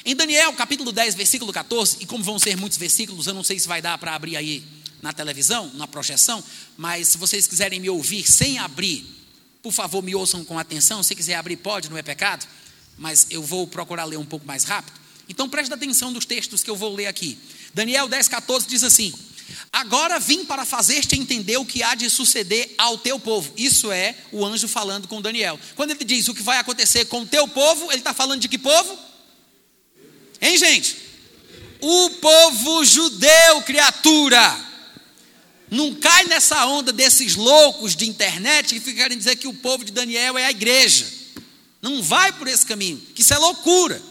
Em Daniel, capítulo 10, versículo 14, e como vão ser muitos versículos, eu não sei se vai dar para abrir aí na televisão, na projeção, mas se vocês quiserem me ouvir sem abrir, por favor, me ouçam com atenção. Se quiser abrir, pode, não é pecado, mas eu vou procurar ler um pouco mais rápido. Então preste atenção nos textos que eu vou ler aqui. Daniel 10, 14 diz assim: Agora vim para fazer-te entender o que há de suceder ao teu povo. Isso é o anjo falando com Daniel. Quando ele diz o que vai acontecer com o teu povo, ele está falando de que povo? Hein, gente? O povo judeu, criatura. Não cai nessa onda desses loucos de internet que ficarem dizer que o povo de Daniel é a igreja. Não vai por esse caminho, que isso é loucura.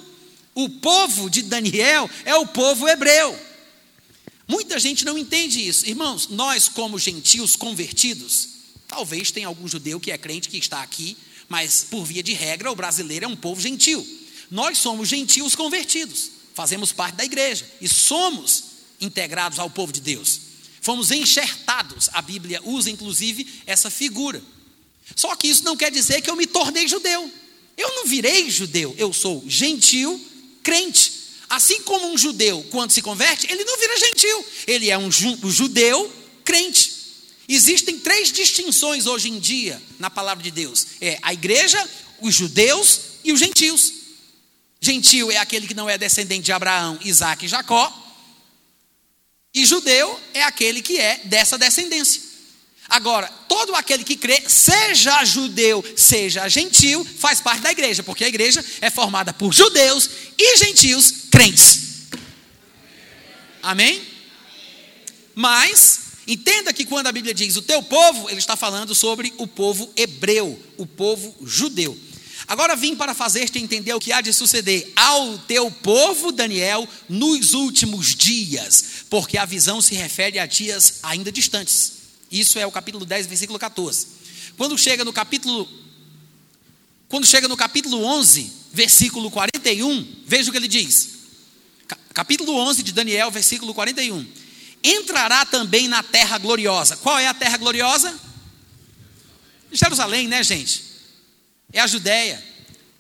O povo de Daniel é o povo hebreu. Muita gente não entende isso. Irmãos, nós, como gentios convertidos, talvez tenha algum judeu que é crente que está aqui, mas por via de regra, o brasileiro é um povo gentil. Nós somos gentios convertidos, fazemos parte da igreja e somos integrados ao povo de Deus. Fomos enxertados, a Bíblia usa inclusive essa figura. Só que isso não quer dizer que eu me tornei judeu. Eu não virei judeu, eu sou gentil crente. Assim como um judeu, quando se converte, ele não vira gentil, ele é um judeu crente. Existem três distinções hoje em dia na palavra de Deus: é a igreja, os judeus e os gentios. Gentil é aquele que não é descendente de Abraão, Isaac e Jacó. E judeu é aquele que é dessa descendência. Agora, todo aquele que crê, seja judeu, seja gentil, faz parte da igreja, porque a igreja é formada por judeus e gentios crentes. Amém? Mas, entenda que quando a Bíblia diz o teu povo, ele está falando sobre o povo hebreu, o povo judeu. Agora vim para fazer-te entender o que há de suceder ao teu povo, Daniel, nos últimos dias, porque a visão se refere a dias ainda distantes. Isso é o capítulo 10, versículo 14. Quando chega no capítulo quando chega no capítulo 11, versículo 41, veja o que ele diz. Capítulo 11 de Daniel, versículo 41. Entrará também na terra gloriosa. Qual é a terra gloriosa? Jerusalém, né, gente? É a Judéia,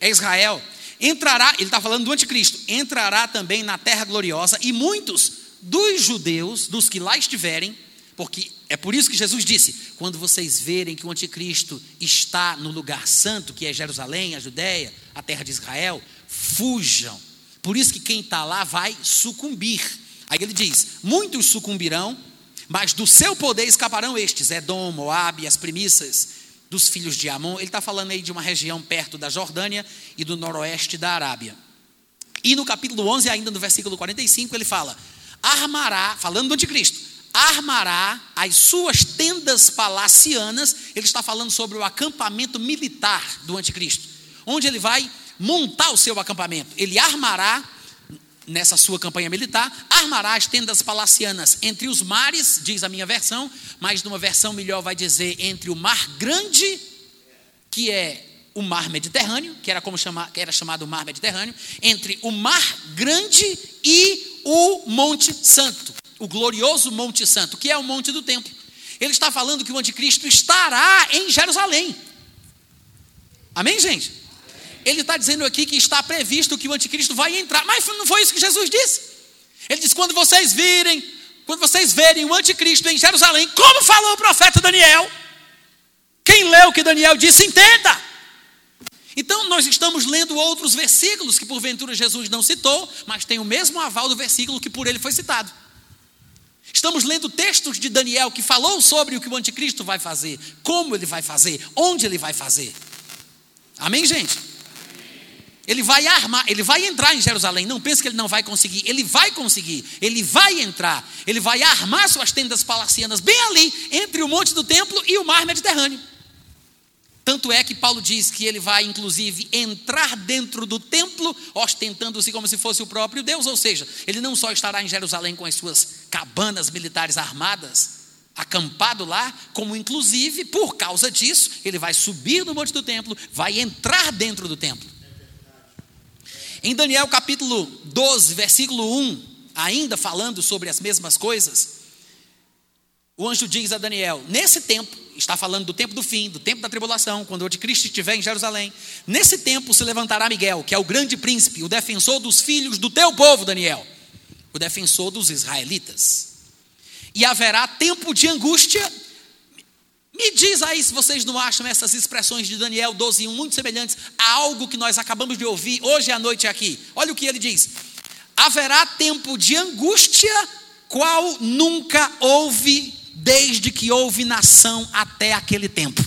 é Israel. Entrará, ele está falando do anticristo, entrará também na terra gloriosa, e muitos dos judeus, dos que lá estiverem, porque é por isso que Jesus disse: quando vocês verem que o anticristo está no lugar santo, que é Jerusalém, a Judéia, a terra de Israel, fujam. Por isso que quem está lá vai sucumbir. Aí ele diz: muitos sucumbirão, mas do seu poder escaparão estes: Edom, Moabe, as primícias dos filhos de Amon, ele está falando aí de uma região perto da Jordânia e do noroeste da Arábia. E no capítulo 11, ainda no versículo 45, ele fala: armará, falando do anticristo, armará as suas tendas palacianas, ele está falando sobre o acampamento militar do anticristo, onde ele vai montar o seu acampamento. Ele armará nessa sua campanha militar, armará as tendas palacianas entre os mares, diz a minha versão, mas numa versão melhor vai dizer entre o mar grande, que é o mar Mediterrâneo, que era como chamar, que era chamado mar Mediterrâneo, entre o mar grande e o Monte Santo, o glorioso Monte Santo, que é o Monte do Templo. Ele está falando que o anticristo estará em Jerusalém. Amém, gente? Ele está dizendo aqui que está previsto que o anticristo vai entrar. Mas não foi isso que Jesus disse. Ele disse: quando vocês virem, quando vocês verem o anticristo em Jerusalém, como falou o profeta Daniel, quem leu o que Daniel disse, entenda. Então, nós estamos lendo outros versículos que porventura Jesus não citou, mas tem o mesmo aval do versículo que por ele foi citado. Estamos lendo textos de Daniel que falou sobre o que o anticristo vai fazer, como ele vai fazer, onde ele vai fazer. Amém, gente? Ele vai armar, ele vai entrar em Jerusalém. Não pense que ele não vai conseguir. Ele vai conseguir. Ele vai entrar. Ele vai armar suas tendas palacianas bem ali, entre o monte do templo e o mar Mediterrâneo. Tanto é que Paulo diz que ele vai, inclusive, entrar dentro do templo, ostentando-se como se fosse o próprio Deus. Ou seja, ele não só estará em Jerusalém com as suas cabanas militares armadas, acampado lá, como inclusive, por causa disso, ele vai subir no monte do templo, vai entrar dentro do templo. Em Daniel capítulo 12, versículo 1, ainda falando sobre as mesmas coisas, o anjo diz a Daniel: Nesse tempo, está falando do tempo do fim, do tempo da tribulação, quando o anticristo estiver em Jerusalém. Nesse tempo se levantará Miguel, que é o grande príncipe, o defensor dos filhos do teu povo, Daniel, o defensor dos israelitas. E haverá tempo de angústia. Me diz aí se vocês não acham essas expressões de Daniel 12, 1 muito semelhantes a algo que nós acabamos de ouvir hoje à noite aqui. Olha o que ele diz: haverá tempo de angústia, qual nunca houve desde que houve nação até aquele tempo.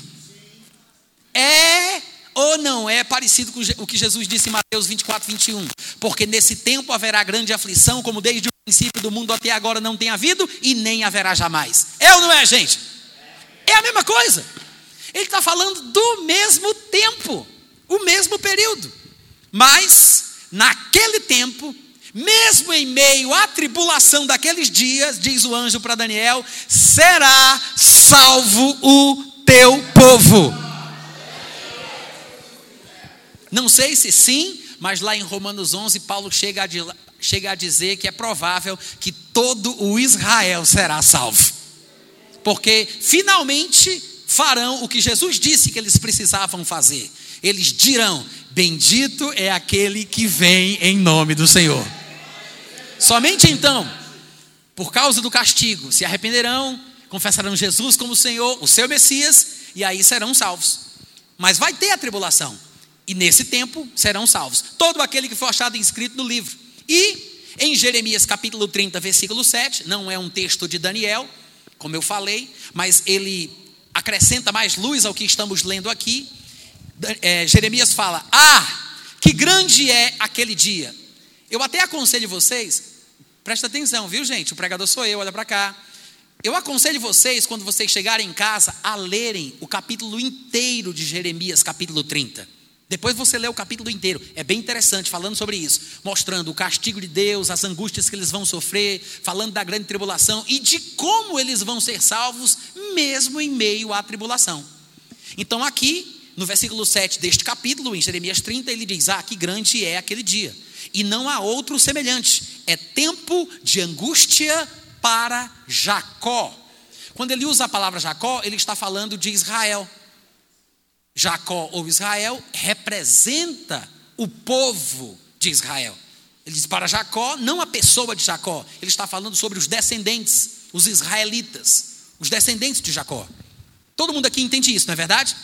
É ou não é parecido com o que Jesus disse em Mateus 24, 21? Porque nesse tempo haverá grande aflição, como desde o princípio do mundo até agora não tem havido e nem haverá jamais. É ou não é, gente? É a mesma coisa. Ele está falando do mesmo tempo, o mesmo período. Mas, naquele tempo, mesmo em meio à tribulação daqueles dias, diz o anjo para Daniel, será salvo o teu povo. Não sei se sim, mas lá em Romanos 11, Paulo chega a, chega a dizer que é provável que todo o Israel será salvo. Porque finalmente farão o que Jesus disse que eles precisavam fazer. Eles dirão: Bendito é aquele que vem em nome do Senhor. Somente então, por causa do castigo, se arrependerão, confessarão Jesus como Senhor, o seu Messias, e aí serão salvos. Mas vai ter a tribulação, e nesse tempo serão salvos. Todo aquele que for achado inscrito no livro. E em Jeremias capítulo 30, versículo 7, não é um texto de Daniel, como eu falei, mas ele acrescenta mais luz ao que estamos lendo aqui. É, Jeremias fala: Ah, que grande é aquele dia eu até aconselho vocês, presta atenção, viu gente? O pregador sou eu, olha para cá. Eu aconselho vocês, quando vocês chegarem em casa, a lerem o capítulo inteiro de Jeremias, capítulo 30. Depois você lê o capítulo inteiro, é bem interessante, falando sobre isso, mostrando o castigo de Deus, as angústias que eles vão sofrer, falando da grande tribulação e de como eles vão ser salvos, mesmo em meio à tribulação. Então, aqui, no versículo 7 deste capítulo, em Jeremias 30, ele diz: Ah, que grande é aquele dia e não há outro semelhante. É tempo de angústia para Jacó. Quando ele usa a palavra Jacó, ele está falando de Israel. Jacó ou Israel representa o povo de Israel. Ele diz para Jacó, não a pessoa de Jacó, ele está falando sobre os descendentes, os israelitas, os descendentes de Jacó. Todo mundo aqui entende isso, não é verdade?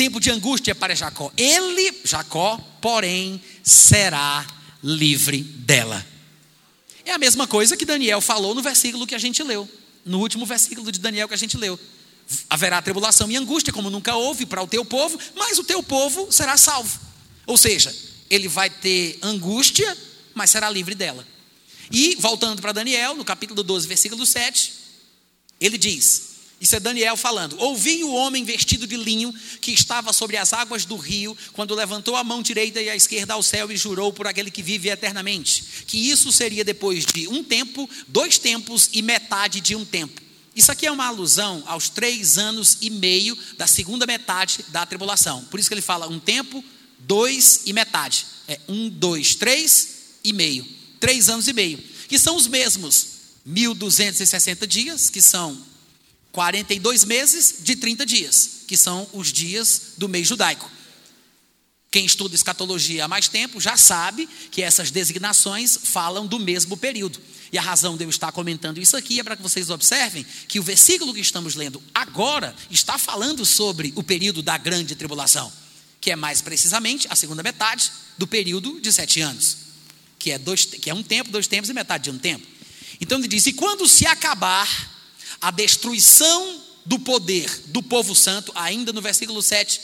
tempo de angústia para Jacó. Ele, Jacó, porém, será livre dela. É a mesma coisa que Daniel falou no versículo que a gente leu, no último versículo de Daniel que a gente leu. Haverá tribulação e angústia, como nunca houve para o teu povo, mas o teu povo será salvo. Ou seja, ele vai ter angústia, mas será livre dela. E, voltando para Daniel, no capítulo 12, versículo 7, ele diz: isso é Daniel falando. Ouvi o homem vestido de linho que estava sobre as águas do rio, quando levantou a mão direita e a esquerda ao céu e jurou por aquele que vive eternamente, que isso seria depois de um tempo, dois tempos e metade de um tempo. Isso aqui é uma alusão aos três anos e meio da segunda metade da tribulação. Por isso que ele fala um tempo, dois e metade. É um, dois, três e meio. Três anos e meio. Que são os mesmos 1260 dias, que são 42 meses de 30 dias, que são os dias do mês judaico. Quem estuda escatologia há mais tempo já sabe que essas designações falam do mesmo período. E a razão de eu estar comentando isso aqui é para que vocês observem que o versículo que estamos lendo agora está falando sobre o período da grande tribulação, que é mais precisamente a segunda metade do período de sete anos, que é, dois, que é um tempo, dois tempos e metade de um tempo. Então ele diz: E quando se acabar a destruição do poder do povo santo, ainda no versículo 7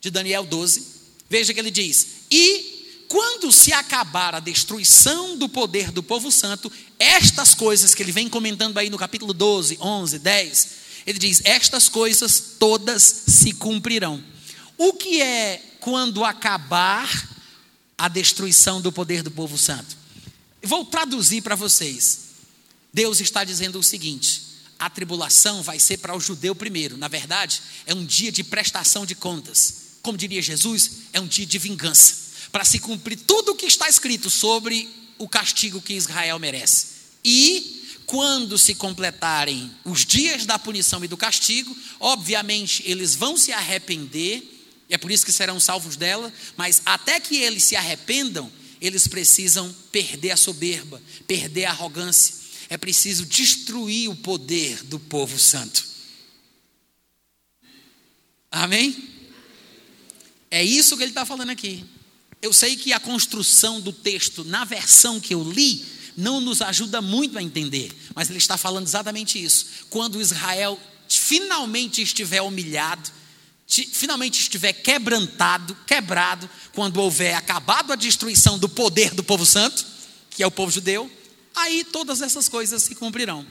de Daniel 12, veja que ele diz: E quando se acabar a destruição do poder do povo santo, estas coisas que ele vem comentando aí no capítulo 12, 11, 10, ele diz: Estas coisas todas se cumprirão. O que é quando acabar a destruição do poder do povo santo? Vou traduzir para vocês. Deus está dizendo o seguinte: a tribulação vai ser para o judeu primeiro. Na verdade, é um dia de prestação de contas. Como diria Jesus, é um dia de vingança para se cumprir tudo o que está escrito sobre o castigo que Israel merece. E quando se completarem os dias da punição e do castigo, obviamente eles vão se arrepender, é por isso que serão salvos dela, mas até que eles se arrependam, eles precisam perder a soberba, perder a arrogância, é preciso destruir o poder do povo santo. Amém? É isso que ele está falando aqui. Eu sei que a construção do texto, na versão que eu li, não nos ajuda muito a entender, mas ele está falando exatamente isso. Quando Israel finalmente estiver humilhado, finalmente estiver quebrantado, quebrado, quando houver acabado a destruição do poder do povo santo, que é o povo judeu, aí todas essas coisas se cumprirão.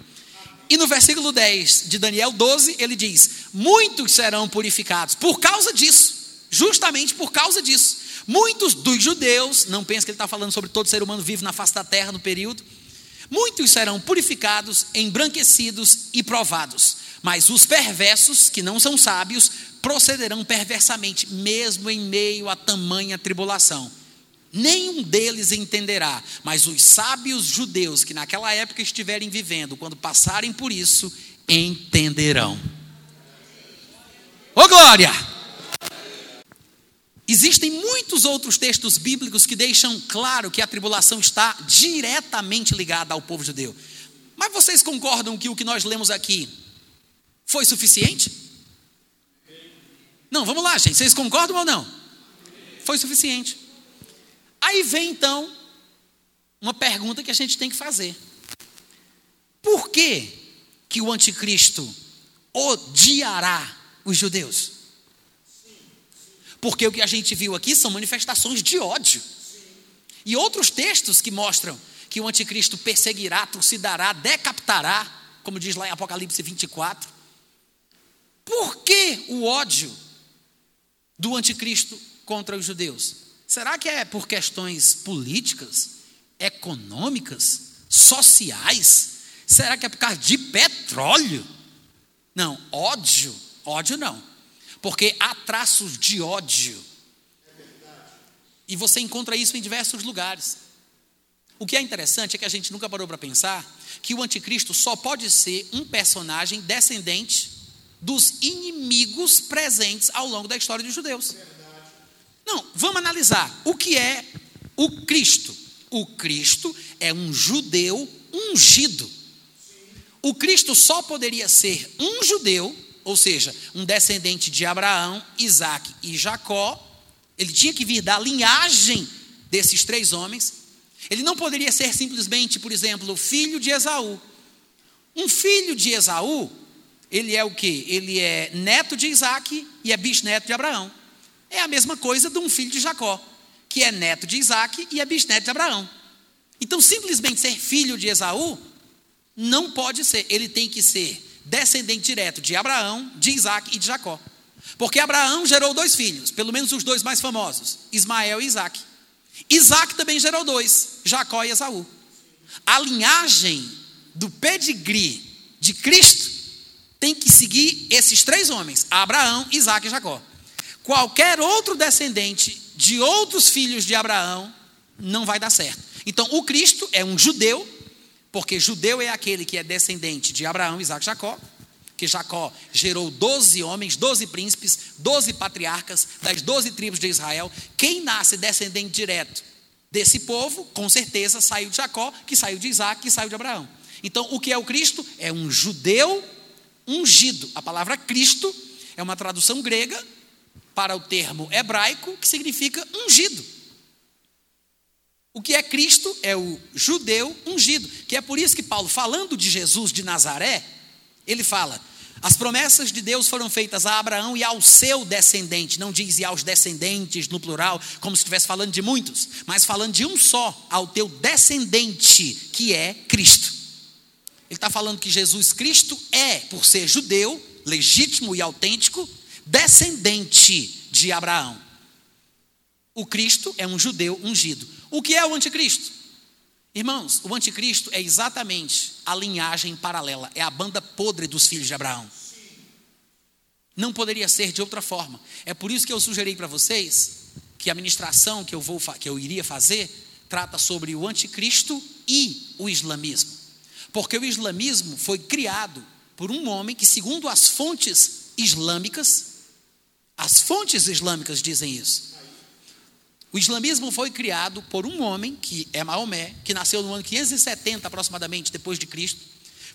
E no versículo 10 de Daniel 12, ele diz: Muitos serão purificados por causa disso, justamente por causa disso. Muitos dos judeus, não pense que ele está falando sobre todo ser humano vivo na face da terra no período, muitos serão purificados, embranquecidos e provados, mas os perversos, que não são sábios, procederão perversamente, mesmo em meio a tamanha tribulação. Nenhum deles entenderá, mas os sábios judeus que naquela época estiverem vivendo, quando passarem por isso, entenderão. Ô oh, glória! Existem muitos outros textos bíblicos que deixam claro que a tribulação está diretamente ligada ao povo judeu. Mas vocês concordam que o que nós lemos aqui foi suficiente? Não, vamos lá, gente. Vocês concordam ou não? Foi suficiente. Aí vem então uma pergunta que a gente tem que fazer: Por que, que o anticristo odiará os judeus? Porque o que a gente viu aqui são manifestações de ódio. E outros textos que mostram que o anticristo perseguirá, trucidará, decapitará, como diz lá em Apocalipse 24. Por que o ódio do anticristo contra os judeus? Será que é por questões políticas, econômicas, sociais? Será que é por causa de petróleo? Não, ódio, ódio não porque há traços de ódio. E você encontra isso em diversos lugares. O que é interessante é que a gente nunca parou para pensar que o anticristo só pode ser um personagem descendente dos inimigos presentes ao longo da história dos judeus. Não, vamos analisar o que é o Cristo. O Cristo é um judeu ungido. O Cristo só poderia ser um judeu ou seja, um descendente de Abraão, Isaac e Jacó, ele tinha que vir da linhagem desses três homens. Ele não poderia ser simplesmente, por exemplo, filho de Esaú. Um filho de Esaú, ele é o que? Ele é neto de Isaac e é bisneto de Abraão. É a mesma coisa de um filho de Jacó, que é neto de Isaac e é bisneto de Abraão. Então, simplesmente ser filho de Esaú não pode ser, ele tem que ser descendente direto de Abraão, de Isaac e de Jacó. Porque Abraão gerou dois filhos, pelo menos os dois mais famosos, Ismael e Isaac. Isaac também gerou dois, Jacó e Esaú. A linhagem do pedigree de Cristo tem que seguir esses três homens: Abraão, Isaac e Jacó. Qualquer outro descendente de outros filhos de Abraão não vai dar certo. Então, o Cristo é um judeu porque judeu é aquele que é descendente de Abraão, Isaac e Jacó. que Jacó gerou 12 homens, 12 príncipes, 12 patriarcas das 12 tribos de Israel. Quem nasce descendente direto desse povo, com certeza saiu de Jacó, que saiu de Isaac, que saiu de Abraão. Então, o que é o Cristo? É um judeu ungido. A palavra Cristo é uma tradução grega para o termo hebraico que significa ungido. O que é Cristo é o judeu ungido, que é por isso que Paulo, falando de Jesus de Nazaré, ele fala: as promessas de Deus foram feitas a Abraão e ao seu descendente, não diz e aos descendentes no plural, como se estivesse falando de muitos, mas falando de um só, ao teu descendente, que é Cristo. Ele está falando que Jesus Cristo é, por ser judeu, legítimo e autêntico, descendente de Abraão. O Cristo é um judeu ungido. O que é o anticristo? Irmãos, o anticristo é exatamente a linhagem paralela, é a banda podre dos filhos de Abraão. Não poderia ser de outra forma. É por isso que eu sugeri para vocês que a ministração que eu vou que eu iria fazer trata sobre o anticristo e o islamismo. Porque o islamismo foi criado por um homem que, segundo as fontes islâmicas, as fontes islâmicas dizem isso. O islamismo foi criado por um homem, que é Maomé, que nasceu no ano 570 aproximadamente depois de Cristo.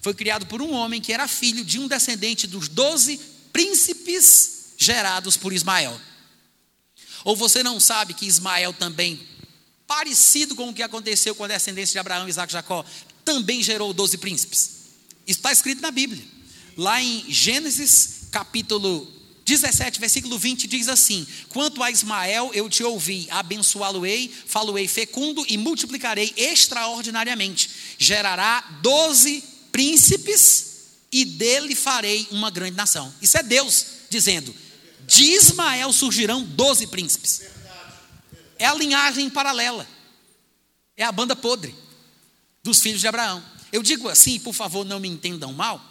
Foi criado por um homem que era filho de um descendente dos doze príncipes gerados por Ismael. Ou você não sabe que Ismael também, parecido com o que aconteceu com a descendência de Abraão, Isaac e Jacó, também gerou doze príncipes? Isso está escrito na Bíblia. Lá em Gênesis capítulo 17, versículo 20 diz assim: Quanto a Ismael, eu te ouvi, abençoá-lo-ei, falo-ei fecundo e multiplicarei extraordinariamente. Gerará doze príncipes e dele farei uma grande nação. Isso é Deus dizendo: de Ismael surgirão doze príncipes. É a linhagem paralela, é a banda podre dos filhos de Abraão. Eu digo assim, por favor, não me entendam mal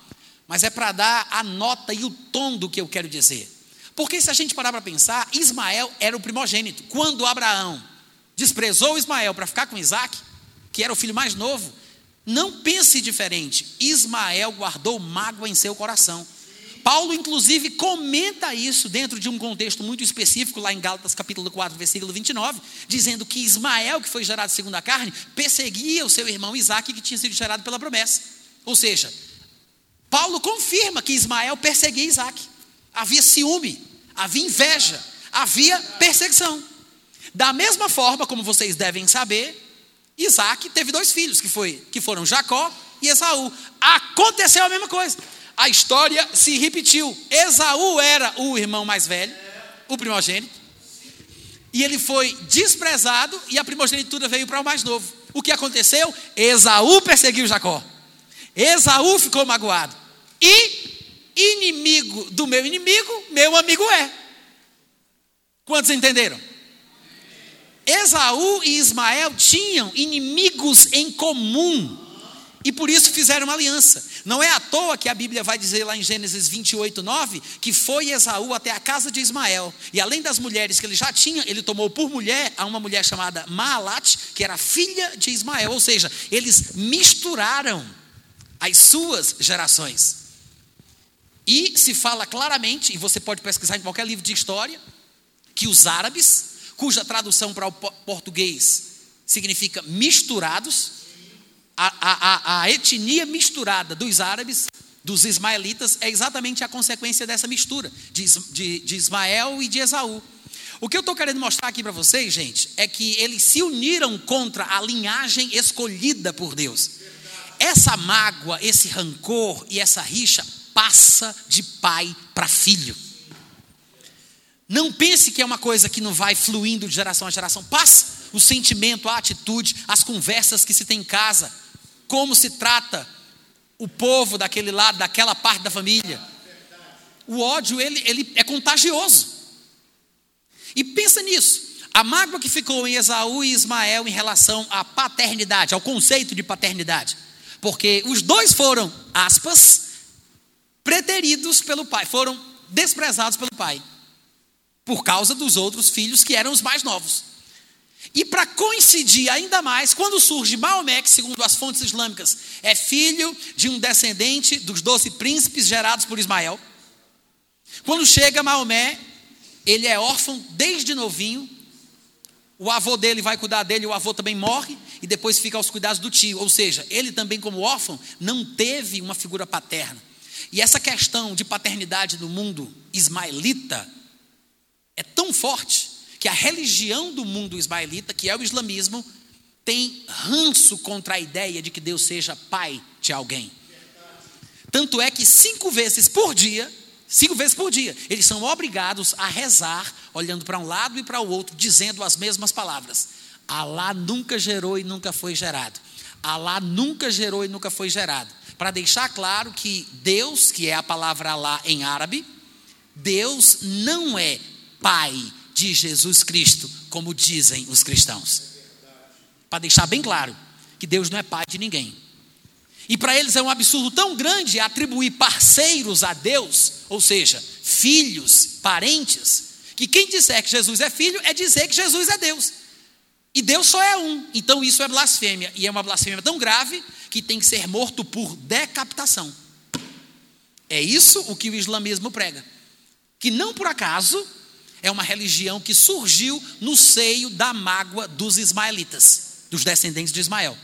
mas é para dar a nota e o tom do que eu quero dizer. Porque se a gente parar para pensar, Ismael era o primogênito. Quando Abraão desprezou Ismael para ficar com Isaac, que era o filho mais novo, não pense diferente. Ismael guardou mágoa em seu coração. Paulo, inclusive, comenta isso dentro de um contexto muito específico, lá em Gálatas capítulo 4, versículo 29, dizendo que Ismael, que foi gerado segundo a carne, perseguia o seu irmão Isaac, que tinha sido gerado pela promessa. Ou seja, Paulo confirma que Ismael perseguia Isaac. Havia ciúme, havia inveja, havia perseguição. Da mesma forma, como vocês devem saber, Isaac teve dois filhos, que, foi, que foram Jacó e Esaú. Aconteceu a mesma coisa. A história se repetiu. Esaú era o irmão mais velho, o primogênito, e ele foi desprezado e a primogenitura veio para o mais novo. O que aconteceu? Esaú perseguiu Jacó. Esaú ficou magoado. E inimigo do meu inimigo, meu amigo é. Quantos entenderam? Esaú e Ismael tinham inimigos em comum. E por isso fizeram uma aliança. Não é à toa que a Bíblia vai dizer lá em Gênesis 28, 9, que foi Esaú até a casa de Ismael. E além das mulheres que ele já tinha, ele tomou por mulher a uma mulher chamada Maalat, que era filha de Ismael. Ou seja, eles misturaram as suas gerações. E se fala claramente, e você pode pesquisar em qualquer livro de história, que os árabes, cuja tradução para o português significa misturados, a, a, a, etnia misturada dos árabes, dos ismaelitas, é exatamente a consequência dessa mistura de, de, de Ismael e de Esaú. O que eu estou querendo mostrar aqui para vocês, gente, é que eles se uniram contra a linhagem escolhida por Deus. Essa mágoa, esse rancor e essa rixa passa de pai para filho. Não pense que é uma coisa que não vai fluindo de geração a geração. Passa o sentimento, a atitude, as conversas que se tem em casa, como se trata o povo daquele lado, daquela parte da família. O ódio, ele, ele é contagioso. E pensa nisso. A mágoa que ficou em Esaú e Ismael em relação à paternidade, ao conceito de paternidade. Porque os dois foram, aspas, preteridos pelo pai, foram desprezados pelo pai, por causa dos outros filhos que eram os mais novos. E para coincidir ainda mais, quando surge Maomé, que segundo as fontes islâmicas é filho de um descendente dos doze príncipes gerados por Ismael. Quando chega Maomé, ele é órfão desde novinho. O avô dele vai cuidar dele, o avô também morre e depois fica aos cuidados do tio. Ou seja, ele também, como órfão, não teve uma figura paterna. E essa questão de paternidade no mundo ismaelita é tão forte que a religião do mundo ismaelita, que é o islamismo, tem ranço contra a ideia de que Deus seja pai de alguém. Tanto é que cinco vezes por dia, cinco vezes por dia, eles são obrigados a rezar, olhando para um lado e para o outro, dizendo as mesmas palavras. Alá nunca gerou e nunca foi gerado. Alá nunca gerou e nunca foi gerado. Para deixar claro que Deus, que é a palavra Alá em árabe, Deus não é pai de Jesus Cristo, como dizem os cristãos. Para deixar bem claro que Deus não é pai de ninguém. E para eles é um absurdo tão grande atribuir parceiros a Deus, ou seja, filhos, parentes, que quem disser que Jesus é filho é dizer que Jesus é Deus. E Deus só é um. Então isso é blasfêmia. E é uma blasfêmia tão grave que tem que ser morto por decapitação. É isso o que o islamismo prega. Que não por acaso é uma religião que surgiu no seio da mágoa dos ismaelitas, dos descendentes de Ismael.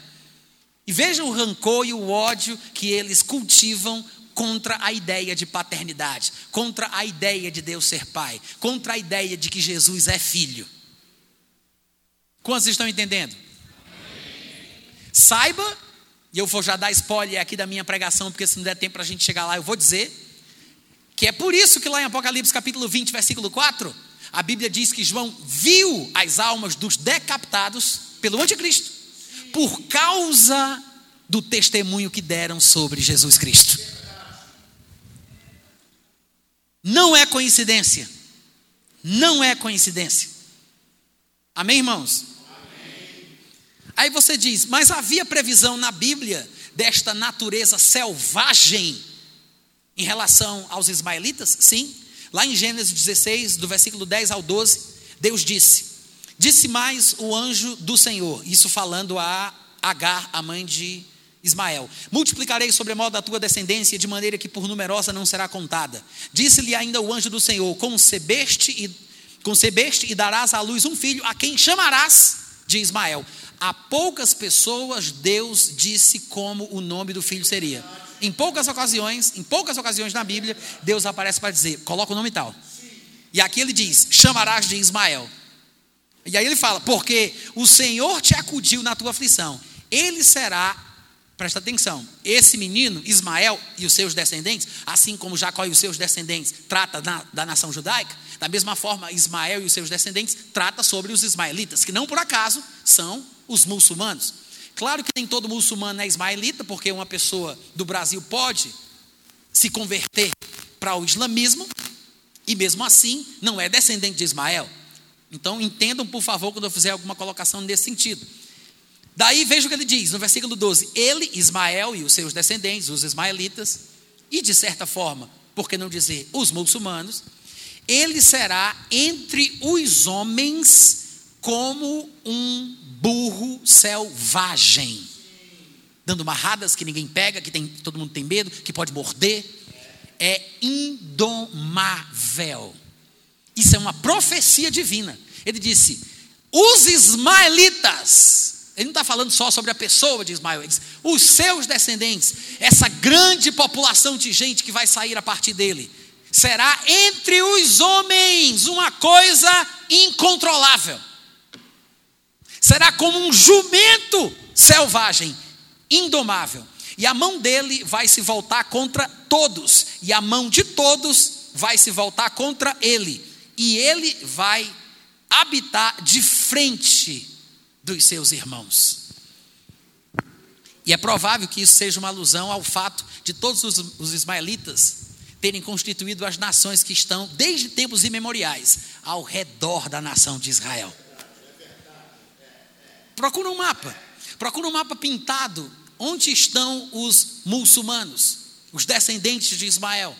E vejam o rancor e o ódio que eles cultivam contra a ideia de paternidade, contra a ideia de Deus ser pai, contra a ideia de que Jesus é filho. Quantos estão entendendo? Saiba, e eu vou já dar spoiler aqui da minha pregação, porque se não der tempo para a gente chegar lá, eu vou dizer, que é por isso que lá em Apocalipse capítulo 20, versículo 4, a Bíblia diz que João viu as almas dos decapitados pelo anticristo, por causa do testemunho que deram sobre Jesus Cristo. Não é coincidência. Não é coincidência. Amém, irmãos? Aí você diz, mas havia previsão na Bíblia desta natureza selvagem em relação aos ismaelitas? Sim. Lá em Gênesis 16, do versículo 10 ao 12, Deus disse: Disse mais o anjo do Senhor, isso falando a Agar, a mãe de Ismael: Multiplicarei sobre a tua descendência, de maneira que por numerosa não será contada. Disse-lhe ainda o anjo do Senhor: Concebeste e, concebeste e darás à luz um filho, a quem chamarás de Ismael. A poucas pessoas Deus disse como o nome do filho seria. Em poucas ocasiões, em poucas ocasiões na Bíblia, Deus aparece para dizer: coloca o nome tal. E aqui ele diz: chamarás de Ismael. E aí ele fala: porque o Senhor te acudiu na tua aflição, ele será, presta atenção, esse menino, Ismael e os seus descendentes, assim como Jacó e os seus descendentes trata da, da nação judaica, da mesma forma, Ismael e os seus descendentes trata sobre os ismaelitas, que não por acaso são os muçulmanos. Claro que nem todo muçulmano é ismaelita, porque uma pessoa do Brasil pode se converter para o islamismo e mesmo assim não é descendente de Ismael. Então entendam, por favor, quando eu fizer alguma colocação nesse sentido. Daí veja o que ele diz no versículo 12: Ele, Ismael e os seus descendentes, os ismaelitas, e de certa forma, por que não dizer os muçulmanos, ele será entre os homens como um burro selvagem, dando marradas que ninguém pega, que tem, todo mundo tem medo, que pode morder. É indomável. Isso é uma profecia divina. Ele disse: os ismaelitas, ele não está falando só sobre a pessoa de Ismael, ele diz, os seus descendentes, essa grande população de gente que vai sair a partir dele, será entre os homens uma coisa incontrolável será como um jumento selvagem, indomável. E a mão dele vai se voltar contra todos, e a mão de todos vai se voltar contra ele, e ele vai habitar de frente dos seus irmãos. E é provável que isso seja uma alusão ao fato de todos os, os ismaelitas terem constituído as nações que estão, desde tempos imemoriais, ao redor da nação de Israel. Procura um mapa. Procura um mapa pintado. Onde estão os muçulmanos, os descendentes de Ismael?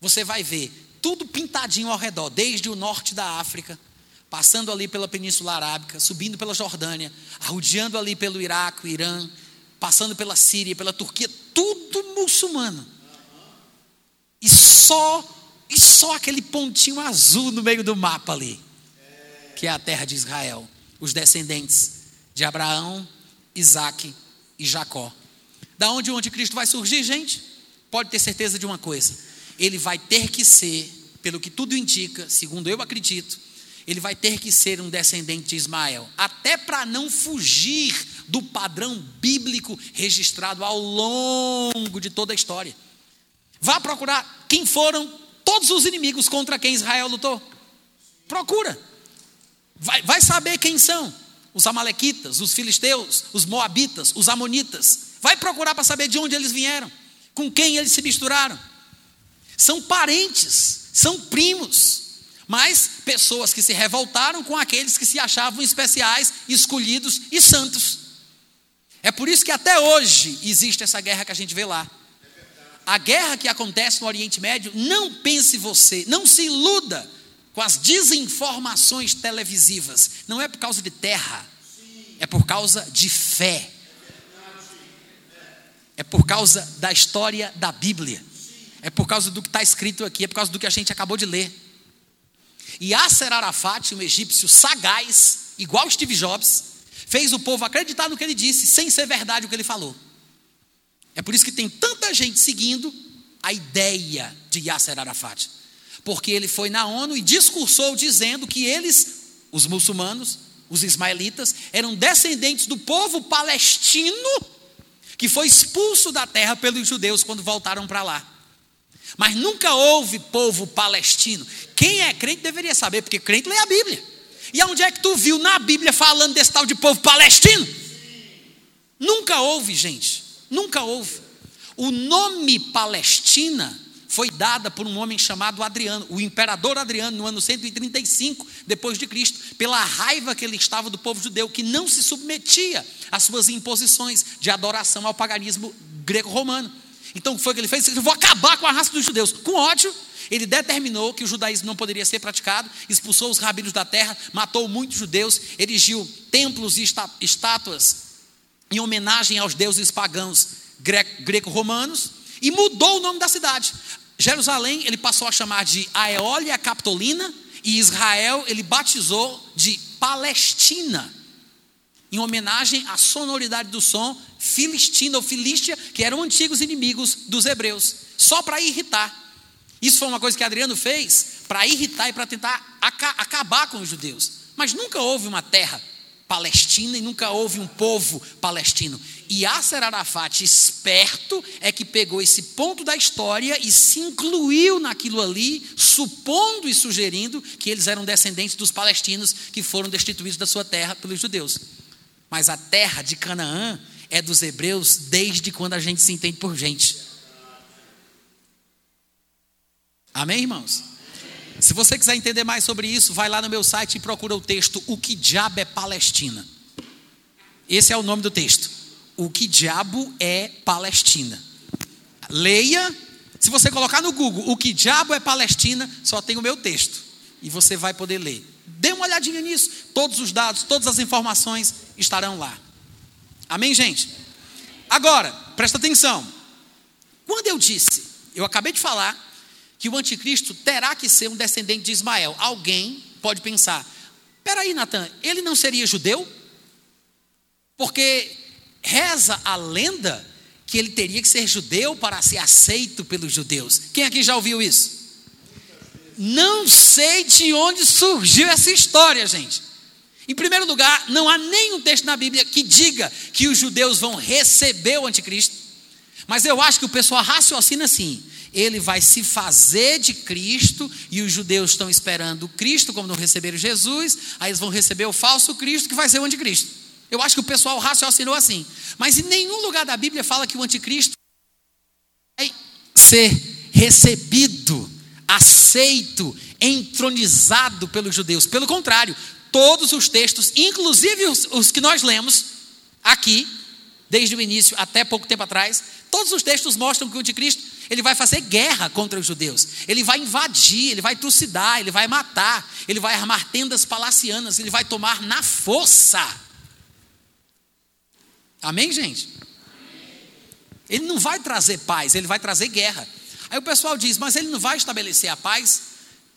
Você vai ver tudo pintadinho ao redor, desde o norte da África, passando ali pela Península Arábica, subindo pela Jordânia, arrodeando ali pelo Iraque, Irã, passando pela Síria, pela Turquia, tudo muçulmano. E só e só aquele pontinho azul no meio do mapa ali, que é a terra de Israel, os descendentes de Abraão, Isaac e Jacó. Da onde o anticristo vai surgir, gente? Pode ter certeza de uma coisa: ele vai ter que ser, pelo que tudo indica, segundo eu acredito, ele vai ter que ser um descendente de Ismael, até para não fugir do padrão bíblico registrado ao longo de toda a história. Vá procurar quem foram todos os inimigos contra quem Israel lutou. Procura. Vai, vai saber quem são: os Amalequitas, os Filisteus, os Moabitas, os Amonitas. Vai procurar para saber de onde eles vieram, com quem eles se misturaram. São parentes, são primos, mas pessoas que se revoltaram com aqueles que se achavam especiais, escolhidos e santos. É por isso que até hoje existe essa guerra que a gente vê lá. A guerra que acontece no Oriente Médio, não pense você, não se iluda com as desinformações televisivas. Não é por causa de terra, é por causa de fé. É por causa da história da Bíblia. É por causa do que está escrito aqui, é por causa do que a gente acabou de ler. E Asser Arafat, um egípcio sagaz, igual Steve Jobs, fez o povo acreditar no que ele disse, sem ser verdade o que ele falou. É por isso que tem tanta gente seguindo a ideia de Yasser Arafat porque ele foi na ONU e discursou dizendo que eles, os muçulmanos, os ismaelitas, eram descendentes do povo palestino que foi expulso da terra pelos judeus quando voltaram para lá. Mas nunca houve povo palestino. Quem é crente deveria saber, porque crente lê a Bíblia. E aonde é que tu viu na Bíblia falando desse tal de povo palestino? Nunca houve, gente. Nunca houve. O nome Palestina foi dada por um homem chamado Adriano, o imperador Adriano, no ano 135 depois de Cristo, pela raiva que ele estava do povo judeu que não se submetia às suas imposições de adoração ao paganismo greco-romano. Então, o que foi que ele fez? Ele vou acabar com a raça dos judeus. Com ódio, ele determinou que o judaísmo não poderia ser praticado, expulsou os rabinos da terra, matou muitos judeus, erigiu templos e estátuas em homenagem aos deuses pagãos greco-romanos e mudou o nome da cidade. Jerusalém ele passou a chamar de Aeólia Capitolina e Israel ele batizou de Palestina, em homenagem à sonoridade do som filistina ou filístia, que eram antigos inimigos dos hebreus, só para irritar. Isso foi uma coisa que Adriano fez para irritar e para tentar aca acabar com os judeus. Mas nunca houve uma terra palestina e nunca houve um povo palestino. Yasser Arafat, esperto, é que pegou esse ponto da história e se incluiu naquilo ali, supondo e sugerindo que eles eram descendentes dos palestinos que foram destituídos da sua terra pelos judeus. Mas a terra de Canaã é dos hebreus desde quando a gente se entende por gente. Amém, irmãos? Se você quiser entender mais sobre isso, vai lá no meu site e procura o texto O que diabo é Palestina. Esse é o nome do texto o que diabo é Palestina. Leia, se você colocar no Google o que diabo é Palestina, só tem o meu texto e você vai poder ler. Dê uma olhadinha nisso, todos os dados, todas as informações estarão lá. Amém, gente? Agora, presta atenção. Quando eu disse, eu acabei de falar que o anticristo terá que ser um descendente de Ismael. Alguém pode pensar: peraí, Natan, ele não seria judeu? Porque Reza a lenda que ele teria que ser judeu para ser aceito pelos judeus. Quem aqui já ouviu isso? Não sei de onde surgiu essa história, gente. Em primeiro lugar, não há nenhum texto na Bíblia que diga que os judeus vão receber o anticristo. Mas eu acho que o pessoal raciocina assim: ele vai se fazer de Cristo e os judeus estão esperando Cristo, como não receberam Jesus, aí eles vão receber o falso Cristo que vai ser o anticristo. Eu acho que o pessoal raciocinou assim. Mas em nenhum lugar da Bíblia fala que o anticristo vai ser recebido, aceito, entronizado pelos judeus. Pelo contrário, todos os textos, inclusive os, os que nós lemos aqui, desde o início até pouco tempo atrás, todos os textos mostram que o anticristo Ele vai fazer guerra contra os judeus. Ele vai invadir, ele vai trucidar, ele vai matar, ele vai armar tendas palacianas, ele vai tomar na força. Amém, gente? Ele não vai trazer paz, ele vai trazer guerra. Aí o pessoal diz, mas ele não vai estabelecer a paz?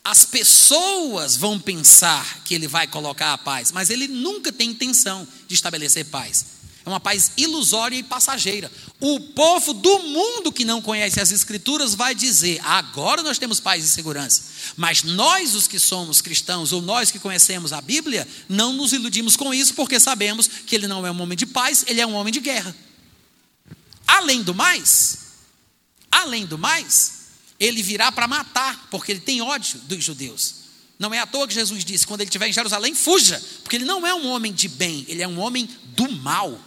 As pessoas vão pensar que ele vai colocar a paz, mas ele nunca tem intenção de estabelecer paz. Uma paz ilusória e passageira. O povo do mundo que não conhece as Escrituras vai dizer: agora nós temos paz e segurança. Mas nós, os que somos cristãos, ou nós que conhecemos a Bíblia, não nos iludimos com isso, porque sabemos que ele não é um homem de paz, ele é um homem de guerra. Além do mais, além do mais, ele virá para matar, porque ele tem ódio dos judeus. Não é à toa que Jesus disse: quando ele estiver em Jerusalém, fuja, porque ele não é um homem de bem, ele é um homem do mal.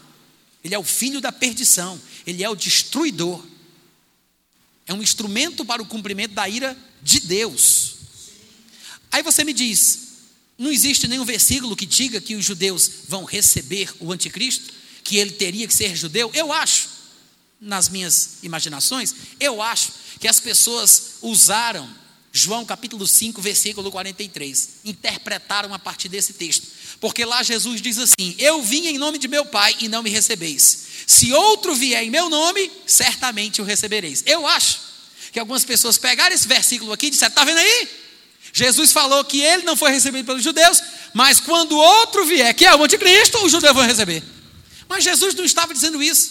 Ele é o filho da perdição, ele é o destruidor. É um instrumento para o cumprimento da ira de Deus. Aí você me diz: não existe nenhum versículo que diga que os judeus vão receber o anticristo, que ele teria que ser judeu? Eu acho, nas minhas imaginações, eu acho que as pessoas usaram João capítulo 5, versículo 43, interpretaram a partir desse texto. Porque lá Jesus diz assim: Eu vim em nome de meu Pai e não me recebeis. Se outro vier em meu nome, certamente o recebereis. Eu acho que algumas pessoas pegaram esse versículo aqui e disseram: Está vendo aí? Jesus falou que ele não foi recebido pelos judeus, mas quando outro vier, que é o anticristo, os judeus vão receber. Mas Jesus não estava dizendo isso.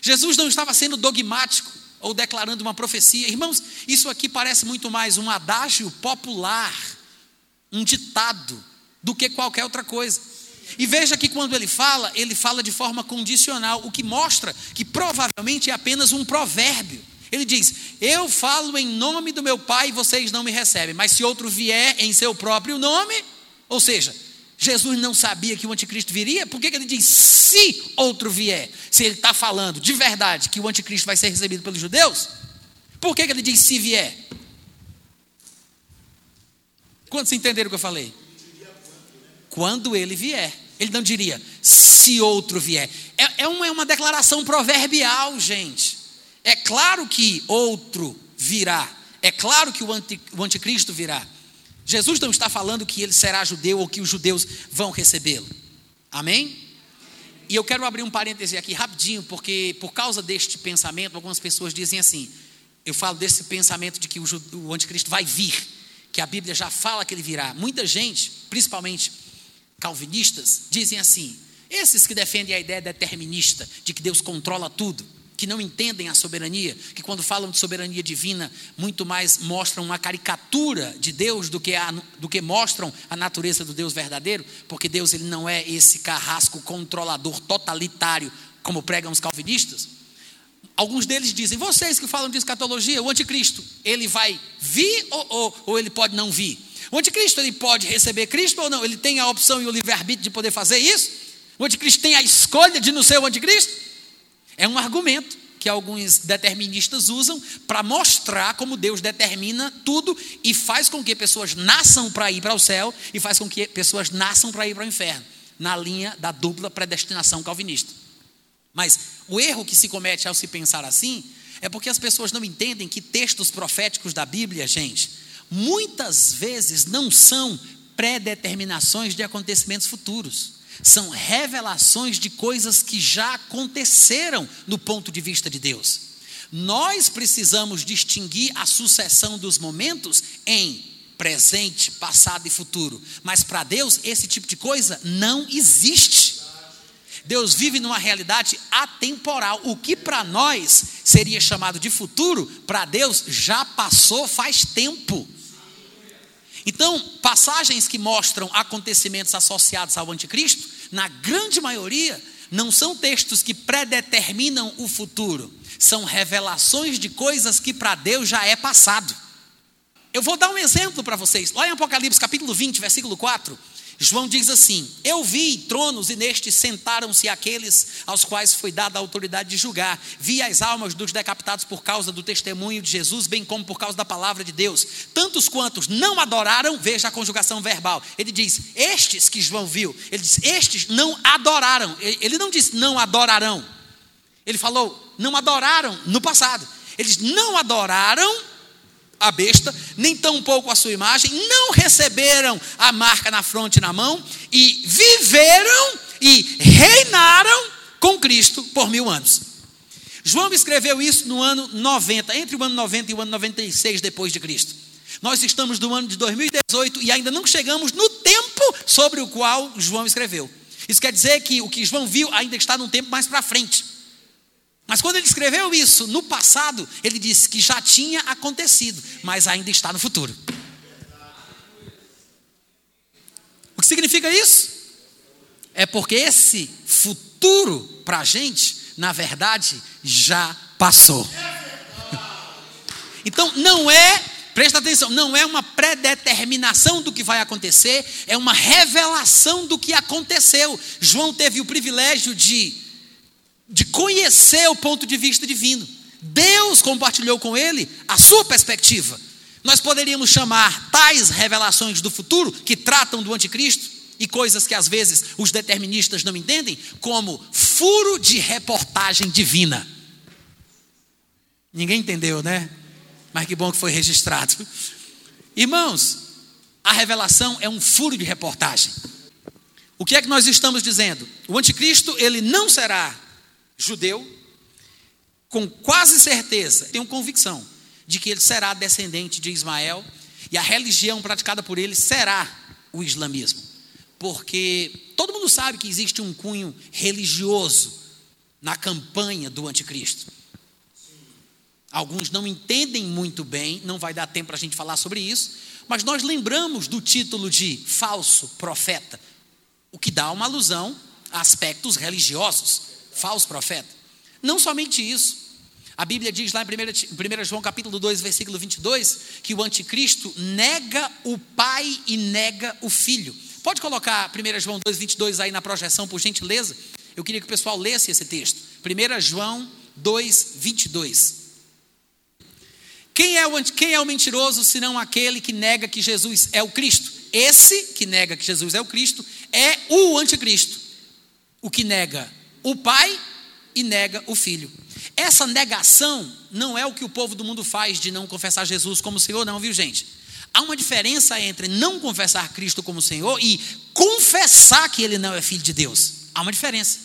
Jesus não estava sendo dogmático ou declarando uma profecia. Irmãos, isso aqui parece muito mais um adágio popular, um ditado do que qualquer outra coisa. E veja que quando ele fala, ele fala de forma condicional, o que mostra que provavelmente é apenas um provérbio. Ele diz: Eu falo em nome do meu Pai e vocês não me recebem, mas se outro vier em seu próprio nome, ou seja, Jesus não sabia que o anticristo viria, por que, ele diz se outro vier? Se ele está falando de verdade que o anticristo vai ser recebido pelos judeus, por que ele diz se vier? Quantos entenderam o que eu falei? Quando ele vier. Ele não diria, se outro vier. É, é, uma, é uma declaração proverbial, gente. É claro que outro virá. É claro que o, anti, o anticristo virá. Jesus não está falando que ele será judeu ou que os judeus vão recebê-lo. Amém? E eu quero abrir um parêntese aqui rapidinho, porque por causa deste pensamento, algumas pessoas dizem assim: eu falo desse pensamento de que o, o anticristo vai vir, que a Bíblia já fala que ele virá. Muita gente, principalmente calvinistas dizem assim: esses que defendem a ideia determinista de que Deus controla tudo, que não entendem a soberania, que quando falam de soberania divina, muito mais mostram uma caricatura de Deus do que, a, do que mostram a natureza do Deus verdadeiro, porque Deus ele não é esse carrasco controlador totalitário, como pregam os calvinistas. Alguns deles dizem: vocês que falam de escatologia, o anticristo, ele vai vir ou, ou, ou ele pode não vir? O anticristo ele pode receber Cristo ou não? Ele tem a opção e o livre-arbítrio de poder fazer isso? O anticristo tem a escolha de não ser o anticristo? É um argumento que alguns deterministas usam para mostrar como Deus determina tudo e faz com que pessoas nasçam para ir para o céu e faz com que pessoas nasçam para ir para o inferno, na linha da dupla predestinação calvinista. Mas o erro que se comete ao se pensar assim é porque as pessoas não entendem que textos proféticos da Bíblia, gente, muitas vezes não são predeterminações de acontecimentos futuros, são revelações de coisas que já aconteceram no ponto de vista de Deus. Nós precisamos distinguir a sucessão dos momentos em presente, passado e futuro, mas para Deus esse tipo de coisa não existe. Deus vive numa realidade atemporal. O que para nós seria chamado de futuro, para Deus já passou faz tempo. Então, passagens que mostram acontecimentos associados ao anticristo, na grande maioria, não são textos que predeterminam o futuro, são revelações de coisas que para Deus já é passado. Eu vou dar um exemplo para vocês. Lá em Apocalipse capítulo 20, versículo 4, João diz assim: Eu vi tronos e nestes sentaram-se aqueles aos quais foi dada a autoridade de julgar. Vi as almas dos decapitados por causa do testemunho de Jesus, bem como por causa da palavra de Deus. Tantos quantos não adoraram, veja a conjugação verbal. Ele diz: Estes que João viu, ele diz: Estes não adoraram. Ele não disse não adorarão. Ele falou: Não adoraram no passado. Eles não adoraram a besta, nem tampouco a sua imagem, não receberam a marca na fronte e na mão, e viveram e reinaram com Cristo por mil anos. João escreveu isso no ano 90, entre o ano 90 e o ano 96 depois de Cristo. Nós estamos no ano de 2018 e ainda não chegamos no tempo sobre o qual João escreveu. Isso quer dizer que o que João viu ainda está num tempo mais para frente. Mas quando ele escreveu isso no passado, ele disse que já tinha acontecido, mas ainda está no futuro. O que significa isso? É porque esse futuro para a gente, na verdade, já passou. Então não é, presta atenção, não é uma predeterminação do que vai acontecer, é uma revelação do que aconteceu. João teve o privilégio de de conhecer o ponto de vista divino. Deus compartilhou com ele a sua perspectiva. Nós poderíamos chamar tais revelações do futuro, que tratam do anticristo, e coisas que às vezes os deterministas não entendem, como furo de reportagem divina. Ninguém entendeu, né? Mas que bom que foi registrado. Irmãos, a revelação é um furo de reportagem. O que é que nós estamos dizendo? O anticristo, ele não será judeu, com quase certeza, tenho convicção de que ele será descendente de Ismael e a religião praticada por ele será o islamismo. Porque todo mundo sabe que existe um cunho religioso na campanha do anticristo. Alguns não entendem muito bem, não vai dar tempo para a gente falar sobre isso, mas nós lembramos do título de falso profeta, o que dá uma alusão a aspectos religiosos falso profeta. Não somente isso. A Bíblia diz lá em 1, João capítulo 2, versículo 22, que o anticristo nega o pai e nega o filho. Pode colocar 1 João 2, 22 aí na projeção, por gentileza? Eu queria que o pessoal lesse esse texto. 1 João 2, 22. Quem é, o, quem é o mentiroso senão aquele que nega que Jesus é o Cristo? Esse que nega que Jesus é o Cristo é o anticristo. O que nega o pai e nega o filho. Essa negação não é o que o povo do mundo faz de não confessar Jesus como Senhor, não, viu, gente? Há uma diferença entre não confessar Cristo como Senhor e confessar que ele não é filho de Deus. Há uma diferença.